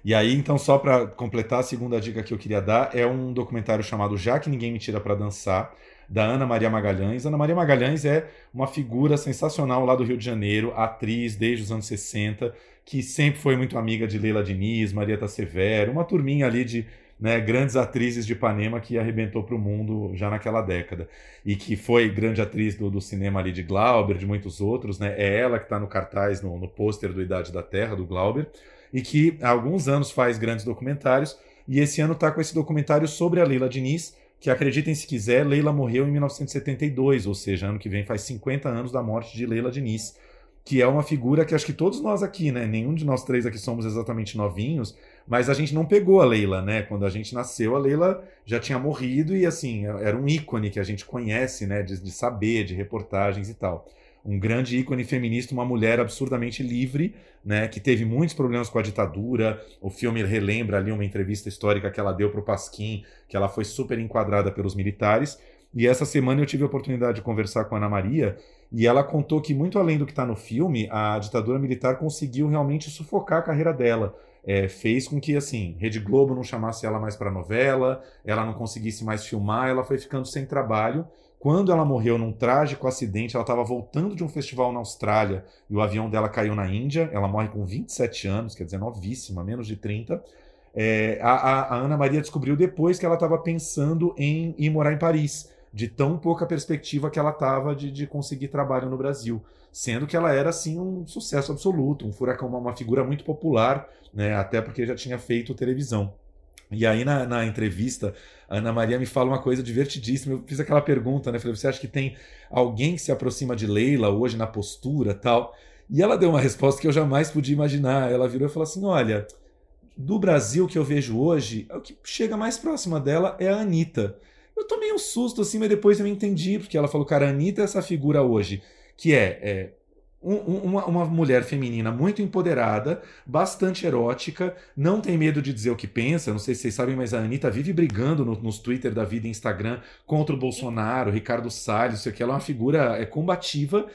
E aí, então, só para completar, a segunda dica que eu queria dar é um documentário chamado Já que Ninguém Me Tira para Dançar, da Ana Maria Magalhães. Ana Maria Magalhães é uma figura sensacional lá do Rio de Janeiro, atriz desde os anos 60, que sempre foi muito amiga de Leila Diniz, Marieta Severo, uma turminha ali de né, grandes atrizes de Ipanema que arrebentou para o mundo já naquela década. E que foi grande atriz do, do, cinema ali de Glauber, de muitos outros. Né? É ela que está no cartaz, no, no pôster do Idade da Terra, do Glauber e que há alguns anos faz grandes documentários, e esse ano está com esse documentário sobre a Leila Diniz, que acreditem se quiser, Leila morreu em 1972, ou seja, ano que vem faz 50 anos da morte de Leila Diniz, que é uma figura que acho que todos nós aqui, né? Nenhum de nós três aqui somos exatamente novinhos, mas a gente não pegou a Leila, né? Quando a gente nasceu, a Leila já tinha morrido e assim, era um ícone que a gente conhece, né? De, de saber, de reportagens e tal um grande ícone feminista, uma mulher absurdamente livre, né, que teve muitos problemas com a ditadura. O filme relembra ali uma entrevista histórica que ela deu para o Pasquim, que ela foi super enquadrada pelos militares. E essa semana eu tive a oportunidade de conversar com a Ana Maria e ela contou que, muito além do que está no filme, a ditadura militar conseguiu realmente sufocar a carreira dela. É, fez com que, assim, Rede Globo não chamasse ela mais para novela, ela não conseguisse mais filmar, ela foi ficando sem trabalho. Quando ela morreu num trágico acidente, ela estava voltando de um festival na Austrália e o avião dela caiu na Índia. Ela morre com 27 anos, quer dizer, novíssima, menos de 30. É, a, a, Ana Maria descobriu depois que ela estava pensando em ir morar em Paris, de tão pouca perspectiva que ela estava de, de conseguir trabalho no Brasil. Sendo que ela era, assim, um sucesso absoluto, um furacão, uma, uma figura muito popular, né, até porque já tinha feito televisão. E aí, na, na, entrevista, a Ana Maria me fala uma coisa divertidíssima. Eu fiz aquela pergunta, né? Falei, você acha que tem alguém que se aproxima de Leila hoje na postura tal? E ela deu uma resposta que eu jamais podia imaginar. Ela virou e falou assim: olha, do Brasil que eu vejo hoje, o que chega mais próxima dela é a Anitta. Eu tomei um susto assim, mas depois eu entendi, porque ela falou, cara, a Anitta é essa figura hoje, que é, é um, uma, uma, mulher feminina muito empoderada, bastante erótica, não tem medo de dizer o que pensa. Não sei se vocês sabem, mas a Anitta vive brigando no, nos Twitter da vida e Instagram contra o Bolsonaro, Ricardo Salles, isso aqui. Ela é uma figura é, combativa.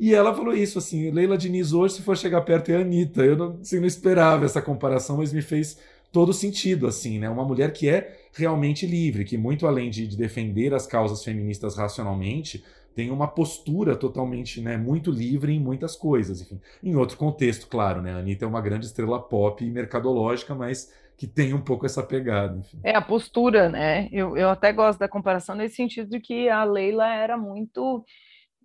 E ela falou isso, assim, Leila Diniz hoje, se for chegar perto, é a Anitta. Eu não, assim, não esperava essa comparação, mas me fez todo sentido, assim, né? Uma mulher que é realmente livre, que muito além de, de defender as causas feministas racionalmente, tem uma postura totalmente, né, muito livre em muitas coisas. Enfim, em outro contexto, claro, né? A Anitta é uma grande estrela pop e mercadológica, mas que tem um pouco essa pegada. Enfim. É a postura, né? Eu, eu até gosto da comparação nesse sentido de que a Leila era muito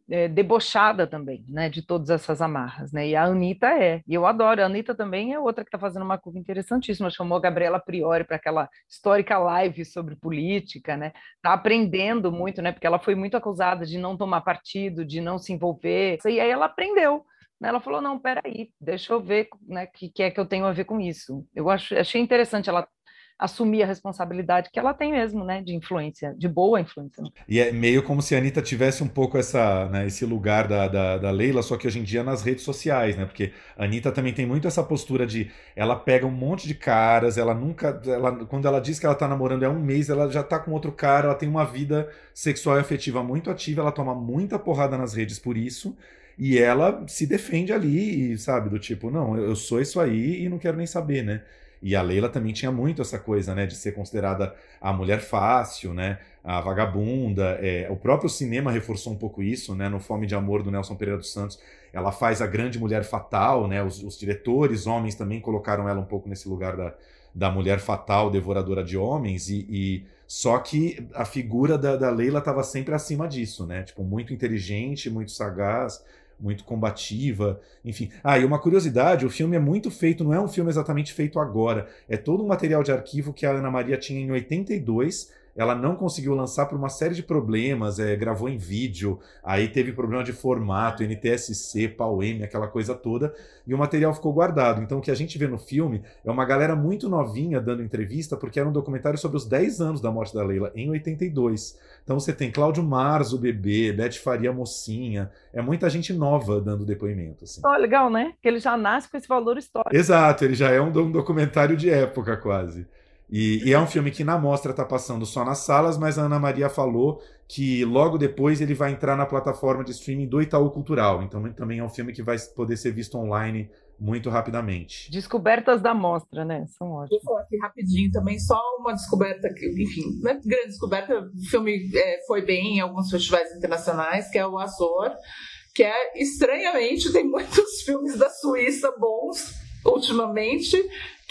é, debochada também, né, de todas essas amarras, né, e a Anitta é, e eu adoro, a Anitta também é outra que está fazendo uma curva interessantíssima, chamou a Gabriela Priori para aquela histórica live sobre política, né, tá aprendendo muito, né, porque ela foi muito acusada de não tomar partido, de não se envolver, e aí ela aprendeu, né, ela falou, não, peraí, deixa eu ver, né, o que, que é que eu tenho a ver com isso, eu acho, achei interessante ela assumir a responsabilidade que ela tem mesmo, né, de influência, de boa influência. E é meio como se a Anitta tivesse um pouco essa, né, esse lugar da, da, da, Leila, só que hoje em dia nas redes sociais, né, porque a Anitta também tem muito essa postura de, ela pega um monte de caras, ela nunca, ela, quando ela diz que ela tá namorando é um mês, ela já tá com outro cara, ela tem uma vida sexual e afetiva muito ativa, ela toma muita porrada nas redes por isso, e ela se defende ali, sabe, do tipo, não, eu sou isso aí e não quero nem saber, né? E a Leila também tinha muito essa coisa, né, de ser considerada a mulher fácil, né, a vagabunda. É, o próprio cinema reforçou um pouco isso, né, no Fome de Amor do Nelson Pereira dos Santos. Ela faz a grande mulher fatal, né, os, os diretores, homens também colocaram ela um pouco nesse lugar da, da mulher fatal, devoradora de homens, e, e só que a figura da, da Leila estava sempre acima disso, né, tipo, muito inteligente, muito sagaz, muito combativa, enfim. Ah, e uma curiosidade, o filme é muito feito, não é um filme exatamente feito agora, é todo um material de arquivo que a Ana Maria tinha em 82 ela não conseguiu lançar por uma série de problemas, é, gravou em vídeo, aí teve problema de formato, NTSC, PAU-M, aquela coisa toda, e o material ficou guardado. Então o que a gente vê no filme é uma galera muito novinha dando entrevista, porque era um documentário sobre os 10 anos da morte da Leila, em 82. Então você tem Cláudio Marzo, bebê, Beth Faria, mocinha, é muita gente nova dando depoimento. Assim. Oh, legal, né? Que ele já nasce com esse valor histórico. Exato, ele já é um, um documentário de época quase. E, e, é um filme que na mostra está passando só nas salas, mas a Ana Maria falou que logo depois ele vai entrar na plataforma de streaming do Itaú Cultural. Então também é um filme que vai poder ser visto online muito rapidamente. Descobertas da mostra, né? São ótimas. Vou falar aqui rapidinho também, só uma descoberta, que, enfim, não é grande descoberta, o filme é, foi bem em alguns festivais internacionais, que é o Azor, que é, estranhamente, tem muitos filmes da Suíça bons ultimamente,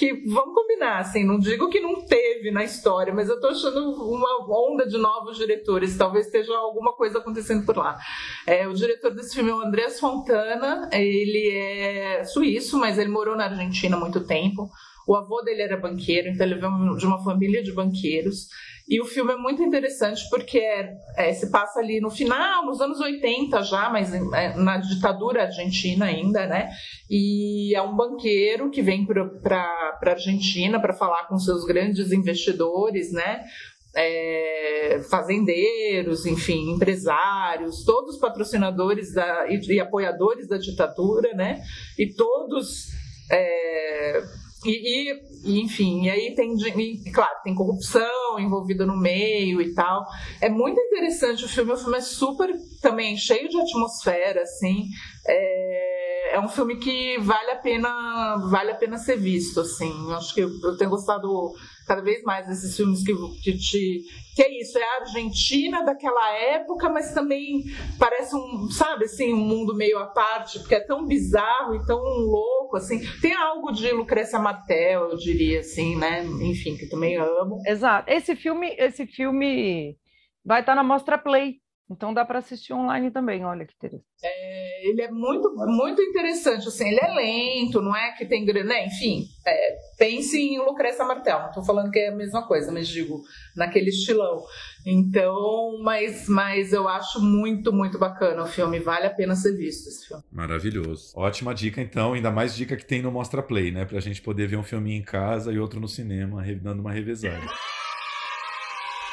que vamos combinar, assim, não digo que não teve na história, mas eu tô achando uma onda de novos diretores, talvez esteja alguma coisa acontecendo por lá. É, o diretor desse filme é o Andrés Fontana, ele é suíço, mas ele morou na Argentina há muito tempo. O avô dele era banqueiro, então ele veio de uma família de banqueiros. E o filme é muito interessante porque é, é, se passa ali no final, nos anos 80 já, mas é, na ditadura argentina ainda, né? E é um banqueiro que vem para a Argentina para falar com seus grandes investidores, né? É, fazendeiros, enfim, empresários, todos patrocinadores da, e, e, apoiadores da ditadura, né? E todos é, e, e, enfim, e aí tem, e, claro, tem corrupção envolvida no meio e tal. É muito interessante o filme, o filme é super também cheio de atmosfera, assim. É, é um filme que vale a pena, vale a pena ser visto, assim. Acho que eu, eu tenho gostado cada vez mais desses filmes que, que te que é isso, é a Argentina daquela época, mas também parece um, sabe, assim, um mundo meio à parte, porque é tão bizarro e tão louco, assim. Tem algo de Lucrécia Martel, eu diria, assim, né? Enfim, que também amo. Exato. Esse filme, esse filme vai estar na Mostra Play então dá para assistir online também, olha que interessante. É, ele é muito, muito interessante, assim, ele é lento, não é que tem grande, né? Enfim, é, pense em Lucrécia Martel, não estou falando que é a mesma coisa, mas digo, naquele estilão. Então, mas, mas eu acho muito, muito bacana o filme, vale a pena ser visto esse filme. Maravilhoso. Ótima dica, então, ainda mais dica que tem no Mostra Play, né? Pra gente poder ver um filminho em casa e outro no cinema, dando uma revezada.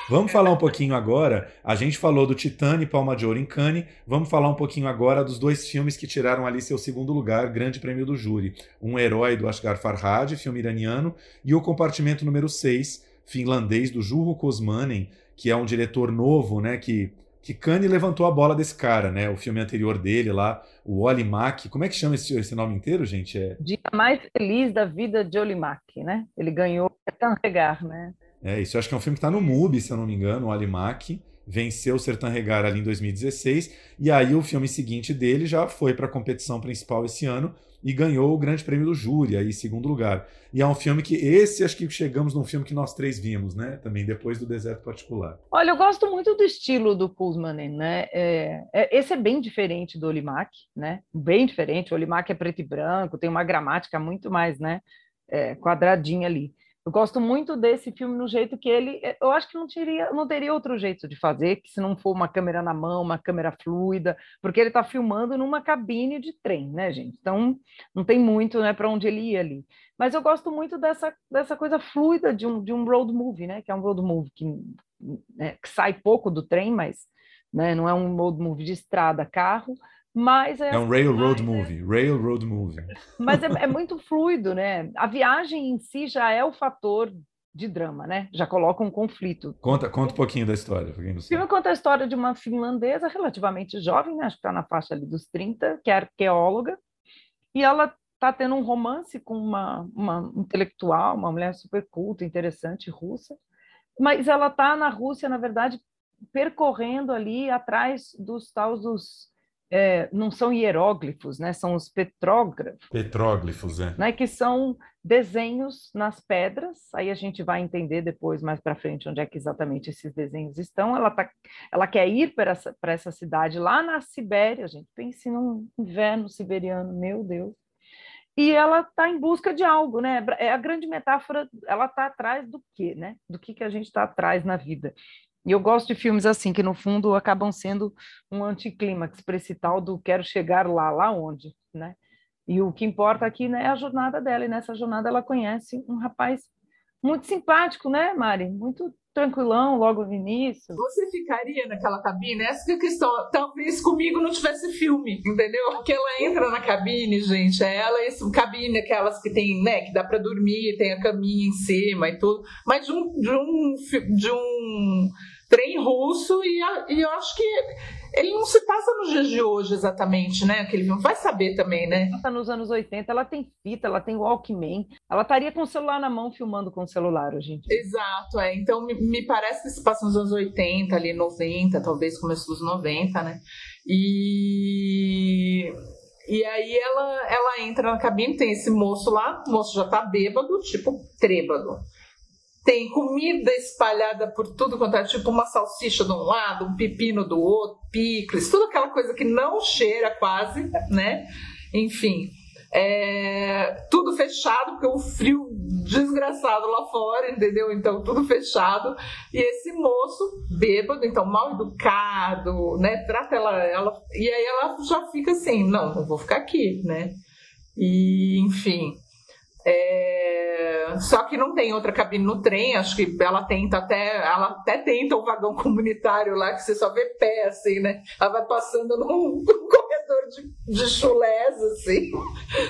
Vamos falar um pouquinho agora. A gente falou do Titane Palma de Ouro em Cannes. Vamos falar um pouquinho agora dos dois filmes que tiraram ali seu segundo lugar, Grande Prêmio do Júri. Um Herói do Asghar Farhad, filme iraniano, e o Compartimento número 6, finlandês do Juho Kosmanen, que é um diretor novo, né, que que Cannes levantou a bola desse cara, né? O filme anterior dele lá, o Oli Mack. Como é que chama esse, esse nome inteiro, gente? É... Dia mais feliz da vida de Oli Mack, né? Ele ganhou Canregar, né? É, isso eu acho que é um filme que está no MUBI, se eu não me engano, o Alimac. Venceu o Sertan Regar ali em 2016. E aí o filme seguinte dele já foi para a competição principal esse ano e ganhou o Grande Prêmio do Júri, aí segundo lugar. E é um filme que esse acho que chegamos num filme que nós três vimos, né? Também depois do Deserto Particular. Olha, eu gosto muito do estilo do Kuzmanen, né? É, é, esse é bem diferente do Olimac, né? Bem diferente. O Olimac é preto e branco, tem uma gramática muito mais, né? É, quadradinha ali. Eu gosto muito desse filme no jeito que ele. Eh, eu acho que não teria, não teria outro jeito de fazer, que se não for uma câmera na mão, uma câmera fluida, porque ele está filmando numa cabine de trem, né, gente? Então não tem muito né, para onde ele ia ali. Mas eu gosto muito dessa, dessa coisa fluida de um, de um road movie, né? Que é um road movie que, né, que sai pouco do trem, mas né, não é um road movie de estrada, carro, mas é, é um railroad movie, é... railroad movie. Mas é, é, muito fluido, né? A viagem em si já é o fator de drama, né? Já coloca um conflito. Conta, conta um pouquinho da história. O filme conta a história de uma finlandesa relativamente jovem, né? acho que está na faixa ali dos 30, que é arqueóloga, e ela está tendo um romance com uma, uma intelectual, uma mulher super culta, interessante, russa, mas ela está na Rússia, na verdade, percorrendo ali atrás dos tais dos é, não são hieróglifos, né? São os petrógrafos. Petróglifos, é. Né? Que são desenhos nas pedras. Aí a gente vai entender depois, mais para frente, onde é que exatamente esses desenhos estão. Ela, tá, ela quer ir para essa, essa cidade lá na Sibéria, gente. Pense num inverno siberiano, meu Deus. E ela está em busca de algo, né? É a grande metáfora, ela está atrás do quê, né? Do que, que a gente está atrás na vida. E eu gosto de filmes assim, que no fundo acabam sendo um anticlímax para esse tal do quero chegar lá, lá onde, né? E o que importa aqui né, é a jornada dela, e nessa jornada ela conhece um rapaz muito simpático, né, Mari? Muito tranquilão logo no início. Você ficaria naquela cabine? Essa é a questão. Talvez comigo não tivesse filme, entendeu? Porque ela entra na cabine, gente. É ela, esse cabine, aquelas que tem, né, que dá para dormir, tem a caminha em cima e tudo. Mas de um, de um, de um trem russo e, a, e eu acho que ele não se passa nos dias de hoje exatamente, né? Aquele filme. Vai saber também, né? Tá nos anos 80, ela tem fita, ela tem Walkman. Ela estaria com o celular na mão filmando com o celular hoje em dia. Exato, é. Então me, me parece que se passa nos anos 80, ali 90, talvez começo dos 90, né? E e aí ela, ela entra na cabine, tem esse moço lá, o moço já tá bêbado, tipo trêbado tem comida espalhada por tudo quanto é, tipo uma salsicha de um lado, um pepino do outro, picles, tudo aquela coisa que não cheira quase, né? Enfim. É, tudo fechado, porque o frio desgraçado lá fora, entendeu? Então, tudo fechado. E esse moço, bêbado, então mal educado, né? Trata ela, ela. E aí ela já fica assim: não, não vou ficar aqui, né? E, enfim. É... Só que não tem outra cabine no trem, acho que ela tenta até, ela até tenta o vagão comunitário lá, que você só vê pé, assim, né? Ela vai passando num corredor de, de chulés, assim.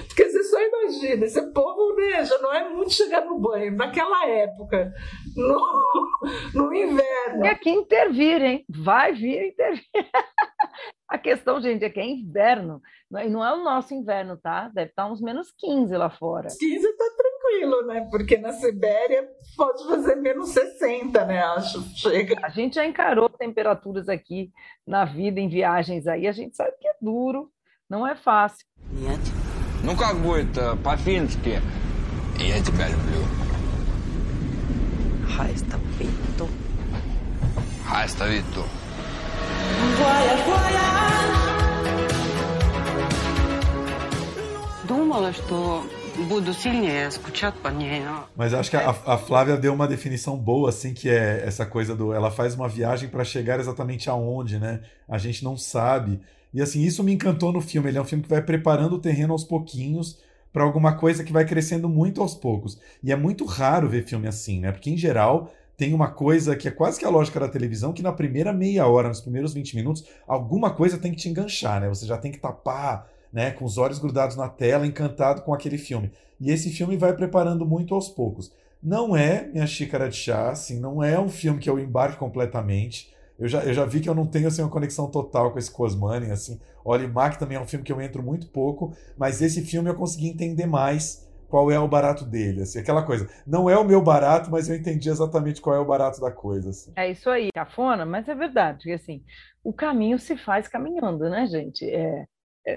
Porque você só imagina, esse povo né, já não é muito chegar no banho, naquela época, no, no inverno. E aqui intervir, hein? Vai vir intervir. A questão, gente, é que é inverno. E não é o nosso inverno, tá? Deve estar uns menos 15 lá fora. 15 tá tranquilo, né? Porque na Sibéria pode fazer menos 60, né? Acho. Chega. A gente já encarou temperaturas aqui na vida, em viagens aí. A gente sabe que é duro, não é fácil. Нет. Ну как будет по-фински? Я тебя люблю. Хаиста Витто. Хаиста Витто. Думала, что буду сильнее скучать по ней. Mas acho que a, a, Flávia deu uma definição boa, assim, que é essa coisa do. Ela faz uma viagem para chegar exatamente aonde, né? A gente não sabe. E assim, isso me encantou no filme. Ele é um filme que vai preparando o terreno aos pouquinhos para alguma coisa que vai crescendo muito aos poucos. E é muito raro ver filme assim, né? Porque em geral tem uma coisa que é quase que a lógica da televisão, que na primeira meia hora, nos primeiros 20 minutos, alguma coisa tem que te enganchar, né? Você já tem que tapar, né, com os olhos grudados na tela, encantado com aquele filme. E esse filme vai preparando muito aos poucos. Não é minha xícara de chá, assim, não é um filme que eu embarque completamente. Eu já, eu já vi que eu não tenho assim, uma conexão total com esse Cosmani, assim. Mac também é um filme que eu entro muito pouco, mas esse filme eu consegui entender mais qual é o barato dele, assim, aquela coisa. Não é o meu barato, mas eu entendi exatamente qual é o barato da coisa. Assim. É isso aí, cafona, mas é verdade, assim, o caminho se faz caminhando, né, gente? É,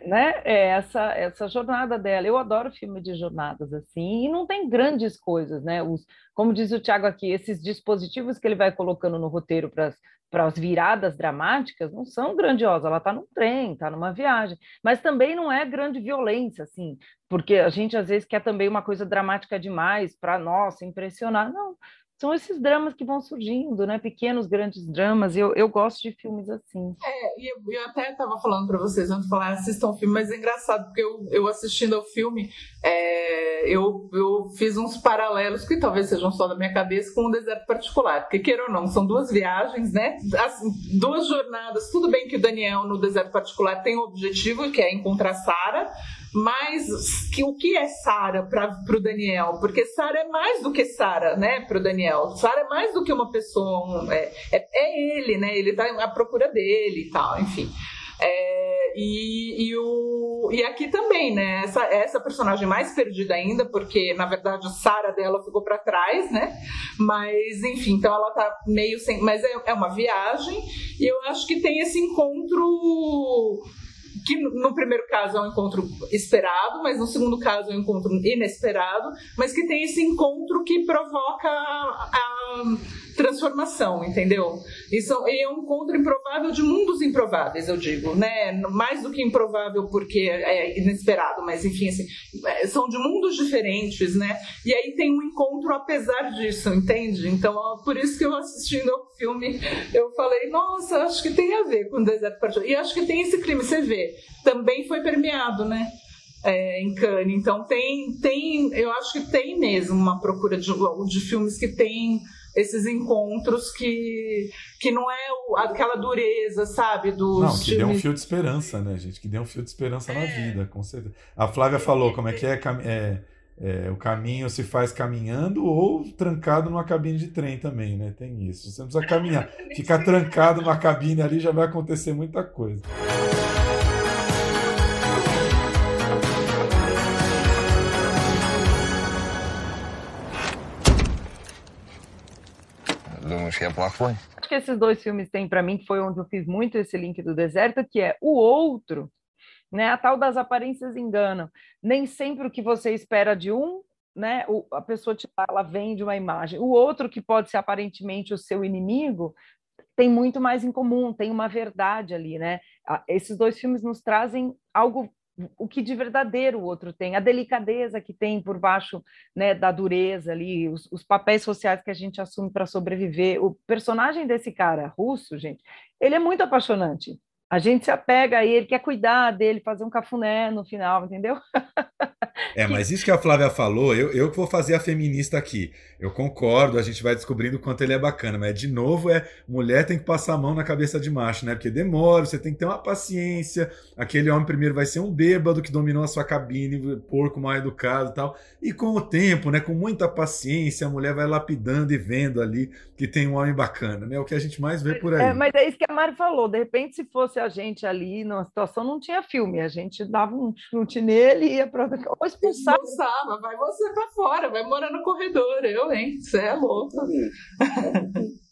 né? É essa essa jornada dela. Eu adoro filme de jornadas assim, e não tem grandes coisas, né? Os, como diz o Tiago aqui, esses dispositivos que ele vai colocando no roteiro para as viradas dramáticas não são grandiosas. Ela está num trem, está numa viagem, mas também não é grande violência, assim, porque a gente às vezes quer também uma coisa dramática demais para nossa impressionar. Não, são esses dramas que vão surgindo, né? Pequenos, grandes dramas. Eu, eu gosto de filmes assim. É, e eu, eu até estava falando para vocês antes de falar, assistam o filme, mas é engraçado, porque eu, eu assistindo ao filme, é, eu, eu fiz uns paralelos, que talvez sejam só da minha cabeça, com o Deserto Particular. Porque, queira ou não, são duas viagens, né? As, duas jornadas. Tudo bem que o Daniel, no Deserto Particular, tem um objetivo, que é encontrar Sara, mas que, o que é Sara para o Daniel? Porque Sara é mais do que Sara, né, para o Daniel. Sara é mais do que uma pessoa, um, é, é, é, ele, né? Ele está à procura dele e tal, enfim. É, e, e, o, e aqui também, né? Essa, essa personagem mais perdida ainda, porque na verdade a Sara dela ficou para trás, né? Mas enfim, então ela tá meio sem. Mas é, é uma viagem, e eu acho que tem esse encontro que no primeiro caso é um encontro esperado, mas no segundo caso é um encontro inesperado, mas que tem esse encontro que provoca a, a transformação, entendeu? Isso é um encontro improvável de mundos improváveis, eu digo, né? Mais do que improvável porque é inesperado, mas enfim, assim, é, são de mundos diferentes, né? E aí tem um encontro apesar disso, entende? Então, por isso que eu assistindo ao filme, eu falei, nossa, acho que tem a ver com o Deserto Partido. E acho que tem esse crime, você vê, também foi permeado, né? É, em Cannes. Então tem, tem, eu acho que tem mesmo uma procura de, de filmes que tem esses encontros que, que não é o, aquela dureza, sabe? Dos não, que dê um fio de esperança, né, gente? Que dê um fio de esperança é. na vida, com certeza. A Flávia falou como é que é, é, é, o caminho se faz caminhando ou trancado numa cabine de trem também, né? Tem isso. Você não precisa caminhar. Ficar trancado numa cabine ali já vai acontecer muita coisa. não chego lá foi. Acho que esses dois filmes têm para mim, que foi onde eu fiz muito esse link do deserto, que é o outro, né? A tal das aparências enganam. Nem sempre o que você espera de um, né? O, a pessoa te ela vende uma imagem. O outro que pode ser aparentemente o seu inimigo tem muito mais em comum, tem uma verdade ali, né? Esses dois filmes nos trazem algo o que de verdadeiro o outro tem, a delicadeza que tem por baixo né, da dureza ali, os, os papéis sociais que a gente assume para sobreviver. O personagem desse cara russo, gente, ele é muito apaixonante. A gente se apega a ele, quer cuidar dele, fazer um cafuné no final, entendeu? É, mas isso que a Flávia falou, eu, eu que vou fazer a feminista aqui. Eu concordo, a gente vai descobrindo o quanto ele é bacana, mas de novo é mulher tem que passar a mão na cabeça de macho, né? Porque demora, você tem que ter uma paciência. Aquele homem primeiro vai ser um bêbado que dominou a sua cabine, porco mal educado e tal. E com o tempo, né, com muita paciência, a mulher vai lapidando e vendo ali que tem um homem bacana, né? É o que a gente mais vê por aí. É, mas é isso que a Mari falou, de repente se fosse a gente ali numa situação não tinha filme, a gente dava um chute nele e ia para ou expulsava. expulsava, vai você para fora, vai morar no corredor, eu, hein? Você é louco.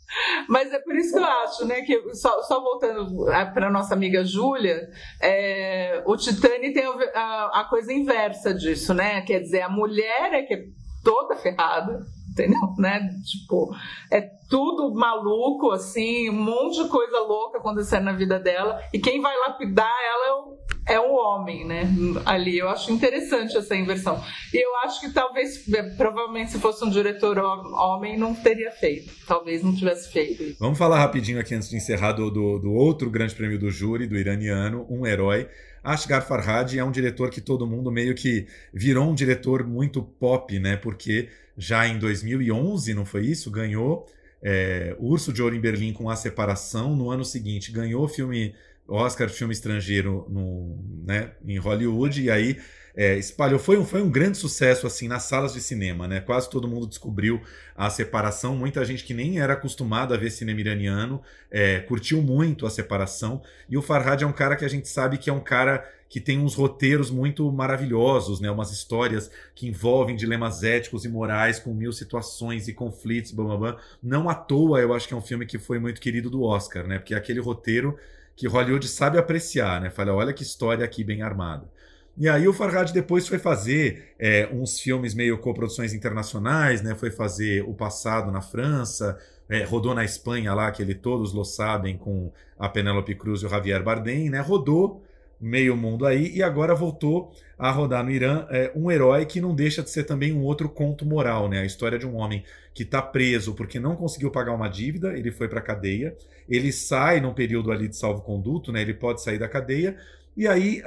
Mas é por isso que eu acho, né, que só, só voltando para nossa amiga Júlia, é, o Titani tem a, a, coisa inversa disso, né? Quer dizer, a mulher é que é toda ferrada, entendeu? Né? Tipo, é tudo maluco, assim, um monte de coisa louca acontecendo na vida dela, e quem vai lapidar ela é o é um homem, né? Ali. Eu acho interessante essa inversão. E eu acho que talvez, é, provavelmente, se fosse um diretor homem, não teria feito. Talvez não tivesse feito. Vamos falar rapidinho aqui antes de encerrar do, do, do outro grande prêmio do júri, do iraniano, Um Herói. Ashgar Farhadi é um diretor que todo mundo meio que virou um diretor muito pop, né? Porque já em 2011, não foi isso? Ganhou é, Urso de Ouro em Berlim com A Separação. No ano seguinte, ganhou filme Oscar filme estrangeiro no, né, em Hollywood, e aí é, espalhou. Foi um, foi um grande sucesso assim nas salas de cinema, né? Quase todo mundo descobriu a separação. Muita gente que nem era acostumada a ver cinema iraniano é, curtiu muito a separação. E o Farhad é um cara que a gente sabe que é um cara que tem uns roteiros muito maravilhosos, né? Umas histórias que envolvem dilemas éticos e morais com mil situações e conflitos, blá, blá, blá. Não à toa, eu acho que é um filme que foi muito querido do Oscar, né? Porque é aquele roteiro que Hollywood sabe apreciar, né? Fala, olha que história aqui bem armada. E aí o Farhad depois foi fazer é, uns filmes meio coproduções internacionais, né? Foi fazer O Passado na França, é, rodou na Espanha lá, que ele todos lo sabem, com a Penélope Cruz e o Javier Bardem, né? Rodou meio mundo aí e agora voltou a rodar no Irã é, um herói que não deixa de ser também um outro conto moral, né? A história de um homem que está preso porque não conseguiu pagar uma dívida, ele foi para a cadeia, ele sai num período ali de salvo-conduto, né? Ele pode sair da cadeia, e aí,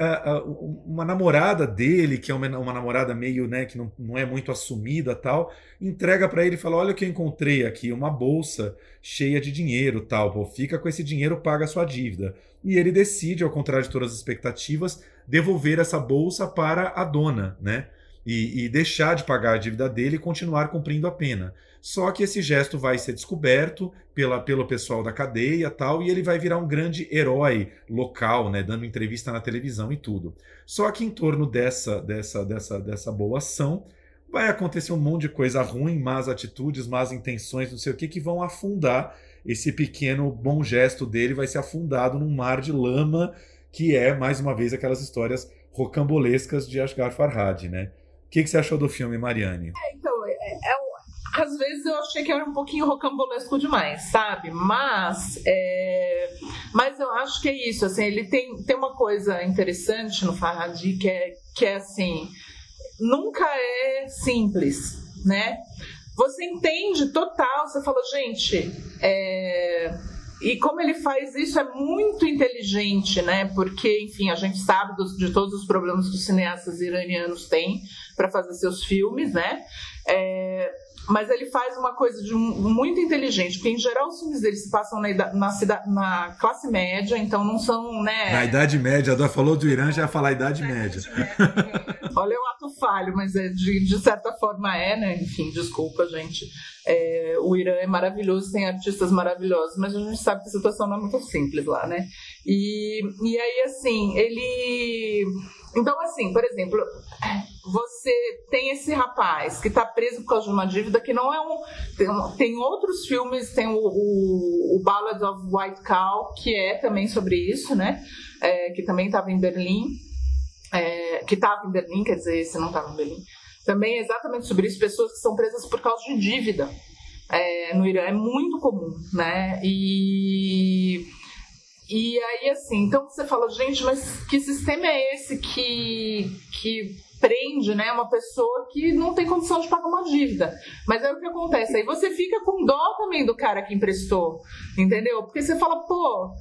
uma namorada dele, que é uma, uma namorada meio, né, que não, não é muito assumida tal, entrega para ele e fala: Olha o que eu encontrei aqui, uma bolsa cheia de dinheiro tal. Pô, fica com esse dinheiro, paga a sua dívida. E ele decide, ao contrário de todas as expectativas, devolver essa bolsa para a dona, né? E, e deixar de pagar a dívida dele e continuar cumprindo a pena. Só que esse gesto vai ser descoberto pela, pelo pessoal da cadeia tal, e ele vai virar um grande herói local, né, dando entrevista na televisão e tudo. Só que em torno dessa, dessa, dessa, dessa boa ação vai acontecer um monte de coisa ruim, más atitudes, más intenções, não sei o que, que vão afundar esse pequeno bom gesto dele, vai ser afundado num mar de lama, que é, mais uma vez, aquelas histórias rocambolescas de Asghar Farhad, né? O que, que você achou do filme, Mariane? É, então, às vezes eu achei que era um pouquinho rocambolesco demais, sabe? Mas, é... mas eu acho que é isso. Assim, ele tem, tem uma coisa interessante no Farhadi que é, que é assim: nunca é simples, né? Você entende total. Você falou, gente, é... E como ele faz isso é muito inteligente, né? Porque, enfim, a gente sabe dos, de todos os problemas que os cineastas iranianos têm para fazer seus filmes, né? É, mas ele faz uma coisa de um, muito inteligente, porque em geral os filmes dele se passam na, na, na, classe média, então não são, né? Na Idade Média, a falou do Irã, já ia falar Idade Média. Olha, o ato falho, mas é, de, de certa forma é, né? Enfim, desculpa, gente. É, o Irã é maravilhoso, tem artistas maravilhosos, mas a gente sabe que a situação não é muito simples lá, né? E, e aí, assim, ele. Então, assim, por exemplo, você tem esse rapaz que está preso por causa de uma dívida que não é um. Tem, tem outros filmes, tem o, o, o, Ballad of White Cow, que é também sobre isso, né? É, que também estava em Berlim. É, que estava em Berlim, quer dizer, esse não estava em Berlim. Também é exatamente sobre isso, pessoas que são presas por causa de dívida. É, no Irã é muito comum, né? E E aí, assim, então você fala, gente, mas que sistema é esse que, que prende né, uma pessoa que não tem condição de pagar uma dívida. Mas aí o que acontece? Aí você fica com dó também do cara que emprestou, entendeu? Porque você fala, pô,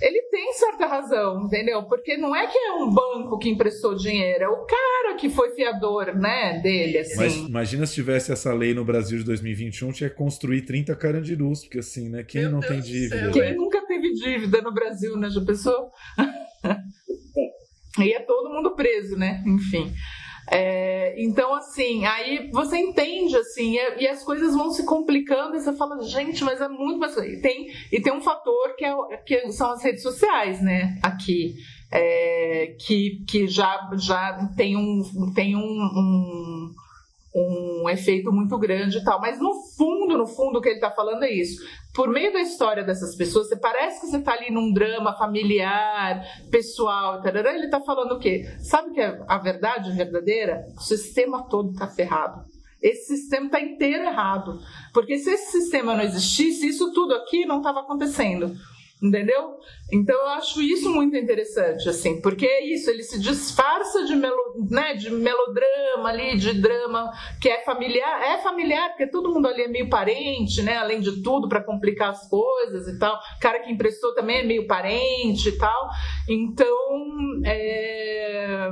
ele tem certa razão, entendeu? Porque não é que é um banco que emprestou dinheiro, é o cara que foi fiador, né, dele, assim. Mas imagina se tivesse essa lei no Brasil de 2021, tinha que construir 30 carandirus, porque assim, né, quem Meu não Deus tem dívida? Céu, Quem é. nunca teve dívida no Brasil, né, já pensou? e é todo mundo preso, né, enfim. É, então, assim, aí você entende, assim, e, e, as coisas vão se complicando e você fala, gente, mas é muito mais. E tem, e tem um fator que, é, que são as redes sociais, né, aqui, é, que, que já, já tem um. Tem um, um um efeito muito grande e tal. Mas no fundo, no fundo, o que ele está falando é isso. Por meio da história dessas pessoas, você parece que você está ali num drama familiar, pessoal, tarará, ele está falando o quê? Sabe que é a verdade verdadeira? O sistema todo está ferrado. Esse sistema está inteiro errado. Porque se esse sistema não existisse, isso tudo aqui não estava acontecendo entendeu? Então eu acho isso muito interessante, assim, porque é isso, ele se disfarça de, melo, né, de melodrama ali, de drama que é familiar, é familiar, porque todo mundo ali é meio parente, né, além de tudo, para complicar as coisas e tal, o cara que emprestou também é meio parente e tal, então é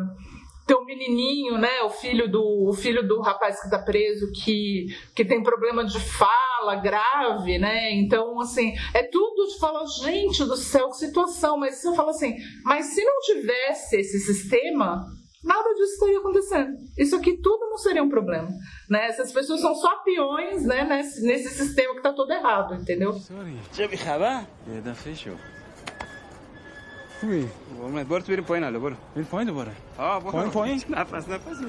tem um menininho, né, o filho do o filho do rapaz que está preso que, que tem problema de fala grave, né? Então, assim, é tudo de falar, gente do céu, que situação, mas você fala assim, mas se não tivesse esse sistema, nada disso estaria acontecendo. Isso aqui tudo não seria um problema, né? Essas pessoas são só peões, né, nesse, nesse sistema que está todo errado, entendeu? Sorry. Oui. Bora tu point là, bora. Ele point bora. Ah, point point. Não faz, não faz isso.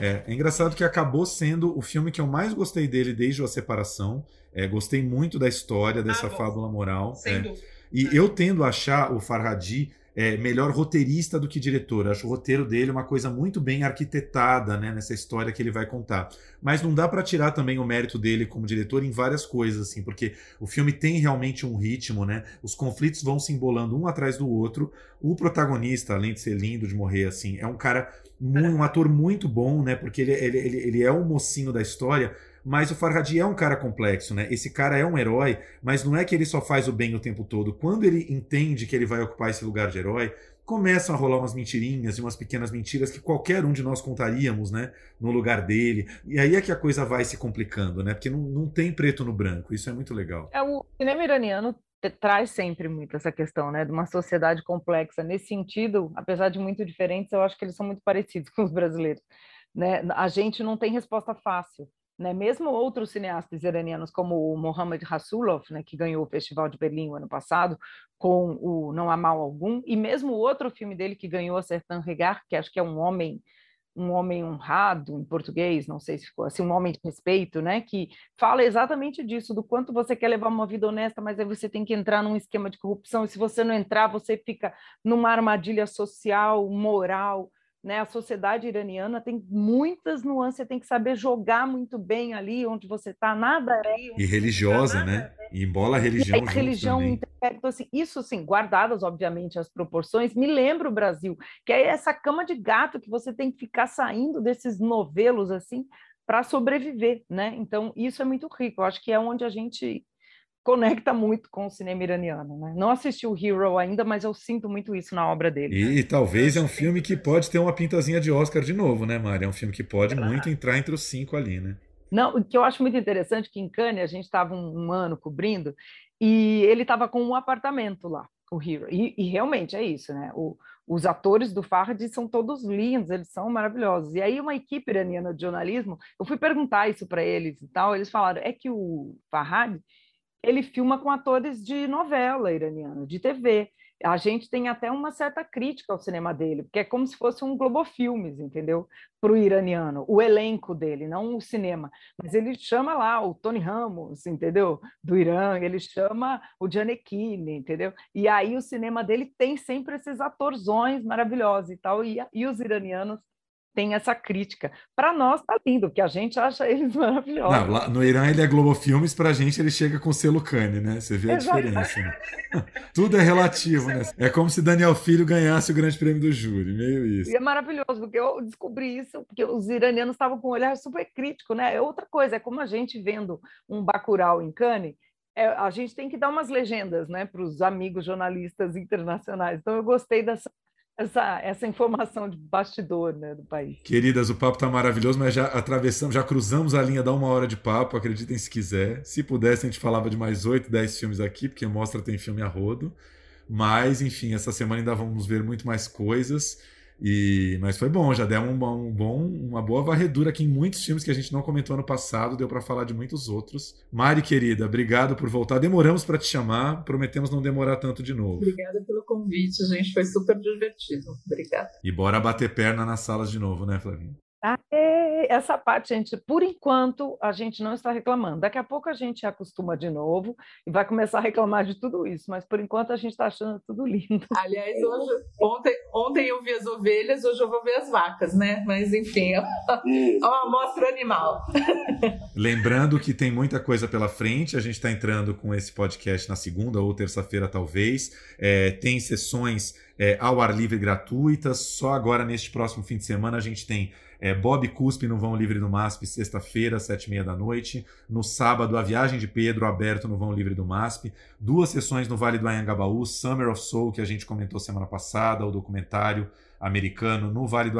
É, é engraçado que acabou sendo o filme que eu mais gostei dele desde a separação. É, gostei muito da história dessa ah, fábula moral. Sem é. dúvida. E eu tendo a achar o Farhadi é, melhor roteirista do que diretor. Acho o roteiro dele uma coisa muito bem arquitetada né, nessa história que ele vai contar. Mas não dá para tirar também o mérito dele como diretor em várias coisas, assim, porque o filme tem realmente um ritmo, né? Os conflitos vão se embolando um atrás do outro. O protagonista, além de ser lindo de morrer, assim, é um cara, um ator muito bom, né? Porque ele, ele, ele, ele é o mocinho da história mas o Farhadi é um cara complexo, né? Esse cara é um herói, mas não é que ele só faz o bem o tempo todo. Quando ele entende que ele vai ocupar esse lugar de herói, começam a rolar umas mentirinhas e umas pequenas mentiras que qualquer um de nós contaríamos, né? No lugar dele. E aí é que a coisa vai se complicando, né? Porque não, não tem preto no branco. Isso é muito legal. É, o cinema iraniano traz sempre muito essa questão, né, de uma sociedade complexa. Nesse sentido, apesar de muito diferentes, eu acho que eles são muito parecidos com os brasileiros. Né? A gente não tem resposta fácil né? Mesmo outros cineastas iranianos, como o Mohammad Rasulov, né, que ganhou o Festival de Berlim o ano passado, com o Não Há Mal Algum, e mesmo o outro filme dele que ganhou a Sertan Regar, que acho que é um homem um homem honrado em português, não sei se ficou assim, um homem de respeito, né, que fala exatamente disso, do quanto você quer levar uma vida honesta, mas aí você tem que entrar num esquema de corrupção, e se você não entrar, você fica numa armadilha social, moral, né? A sociedade iraniana tem muitas nuances, você tem que saber jogar muito bem ali onde você está, nada é. E religiosa, tá né? E embola a religião. E a religião então, assim, isso assim, guardadas, obviamente, as proporções, me lembra o Brasil, que é essa cama de gato que você tem que ficar saindo desses novelos assim para sobreviver, né? Então, isso é muito rico. Eu acho que é onde a gente conecta muito com o cinema iraniano. Né? Não assisti o Hero ainda, mas eu sinto muito isso na obra dele. E, e talvez é um filme que pode ter uma pintazinha de Oscar de novo, né, Mari? É um filme que pode muito entrar entre os cinco ali, né? Não, o que eu acho muito interessante que em Cannes a gente estava um, um, ano cobrindo e ele estava com um apartamento lá, o Hero. E, e realmente é isso, né? O, os atores do Farhad são todos lindos, eles são maravilhosos. E aí uma equipe iraniana de jornalismo, eu fui perguntar isso para eles e tal, eles falaram, é que o Farhad ele filma com atores de novela iraniana, de TV. A gente tem até uma certa crítica ao cinema dele, porque é como se fosse um Globo Filmes, entendeu? Para o iraniano, o elenco dele, não o cinema. Mas ele chama lá o Tony Ramos, entendeu? Do Irã, ele chama o Gianecchini, entendeu? E aí o cinema dele tem sempre esses atorzões maravilhosos e tal, e, e os iranianos tem essa crítica. Para nós tá lindo, porque a gente acha eles maravilhosos. Não, lá, no Irã ele é Globo Filmes, pra gente ele chega com selo Cane, né? Você vê a diferença. Né? Tudo é relativo, né? É como se Daniel Filho ganhasse o Grande Prêmio do Júri, meio isso. E é maravilhoso, porque eu descobri isso, porque os iranianos estavam com um olhar super crítico, né? É outra coisa, é como a gente vendo um Bacurau em Cannes, é, a gente tem que dar umas legendas né, para os amigos jornalistas internacionais. Então, eu gostei dessa essa, essa informação de bastidor né, do país. Queridas, o papo está maravilhoso, mas já atravessamos, já cruzamos a linha da uma hora de papo, acreditem se quiser. Se pudesse, a gente falava de mais oito, dez filmes aqui, porque mostra tem filme a rodo. Mas, enfim, essa semana ainda vamos ver muito mais coisas. E, mas foi bom, já deu um, um, bom, uma boa varredura aqui em muitos filmes que a gente não comentou ano passado, deu para falar de muitos outros. Mari, querida, obrigado por voltar. Demoramos para te chamar, prometemos não demorar tanto de novo. Obrigada pelo convite, gente, foi super divertido. Obrigada. E bora bater perna nas salas de novo, né, Flavinha? Essa parte, gente, por enquanto, a gente não está reclamando. Daqui a pouco a gente acostuma de novo e vai começar a reclamar de tudo isso, mas por enquanto a gente está achando tudo lindo. Aliás, hoje, ontem, ontem eu vi as ovelhas, hoje eu vou ver as vacas, né? Mas enfim, é uma amostra animal. Lembrando que tem muita coisa pela frente, a gente está entrando com esse podcast na segunda ou terça-feira, talvez. É, tem sessões é, ao ar livre gratuitas. Só agora, neste próximo fim de semana, a gente tem é, Bob Cuspe no Vão Livre do MASP, sexta-feira, sete e meia da noite. No sábado, A Viagem de Pedro, aberto no Vão Livre do MASP. Duas sessões no Vale do Anhangabaú, Summer of Soul, que a gente comentou semana passada, o documentário americano no Vale do,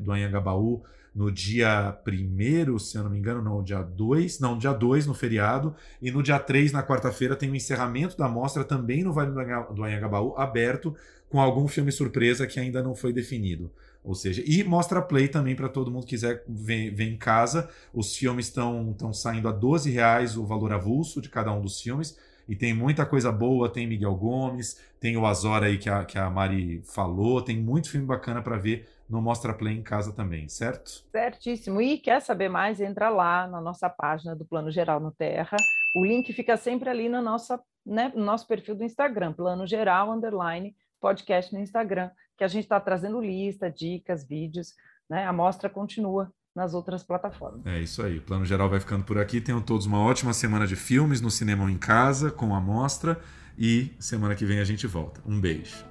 do Anhangabaú, no dia 1 se eu não me engano, não, dia 2, não, dia 2 no feriado, e no dia 3, na quarta-feira, tem o encerramento da mostra também no Vale do Anhangabaú, aberto, com algum filme surpresa que ainda não foi definido. Ou seja, e mostra play também para todo mundo que quiser ver, ver, em casa. Os filmes estão saindo a 12 reais o valor avulso de cada um dos filmes. E tem muita coisa boa, tem Miguel Gomes, tem o Azora aí que a, que a Mari falou, tem muito filme bacana para ver no Mostra Play em casa também, certo? Certíssimo. E quer saber mais? Entra lá na nossa página do Plano Geral no Terra. O link fica sempre ali no, nossa, né, no nosso perfil do Instagram, Plano Geral Underline Podcast no Instagram que a gente está trazendo lista, dicas, vídeos, né? A mostra continua nas outras plataformas. É isso aí. O Plano Geral vai ficando por aqui. Tenham todos uma ótima semana de filmes no cinema ou em casa, com a mostra. E semana que vem a gente volta. Um beijo.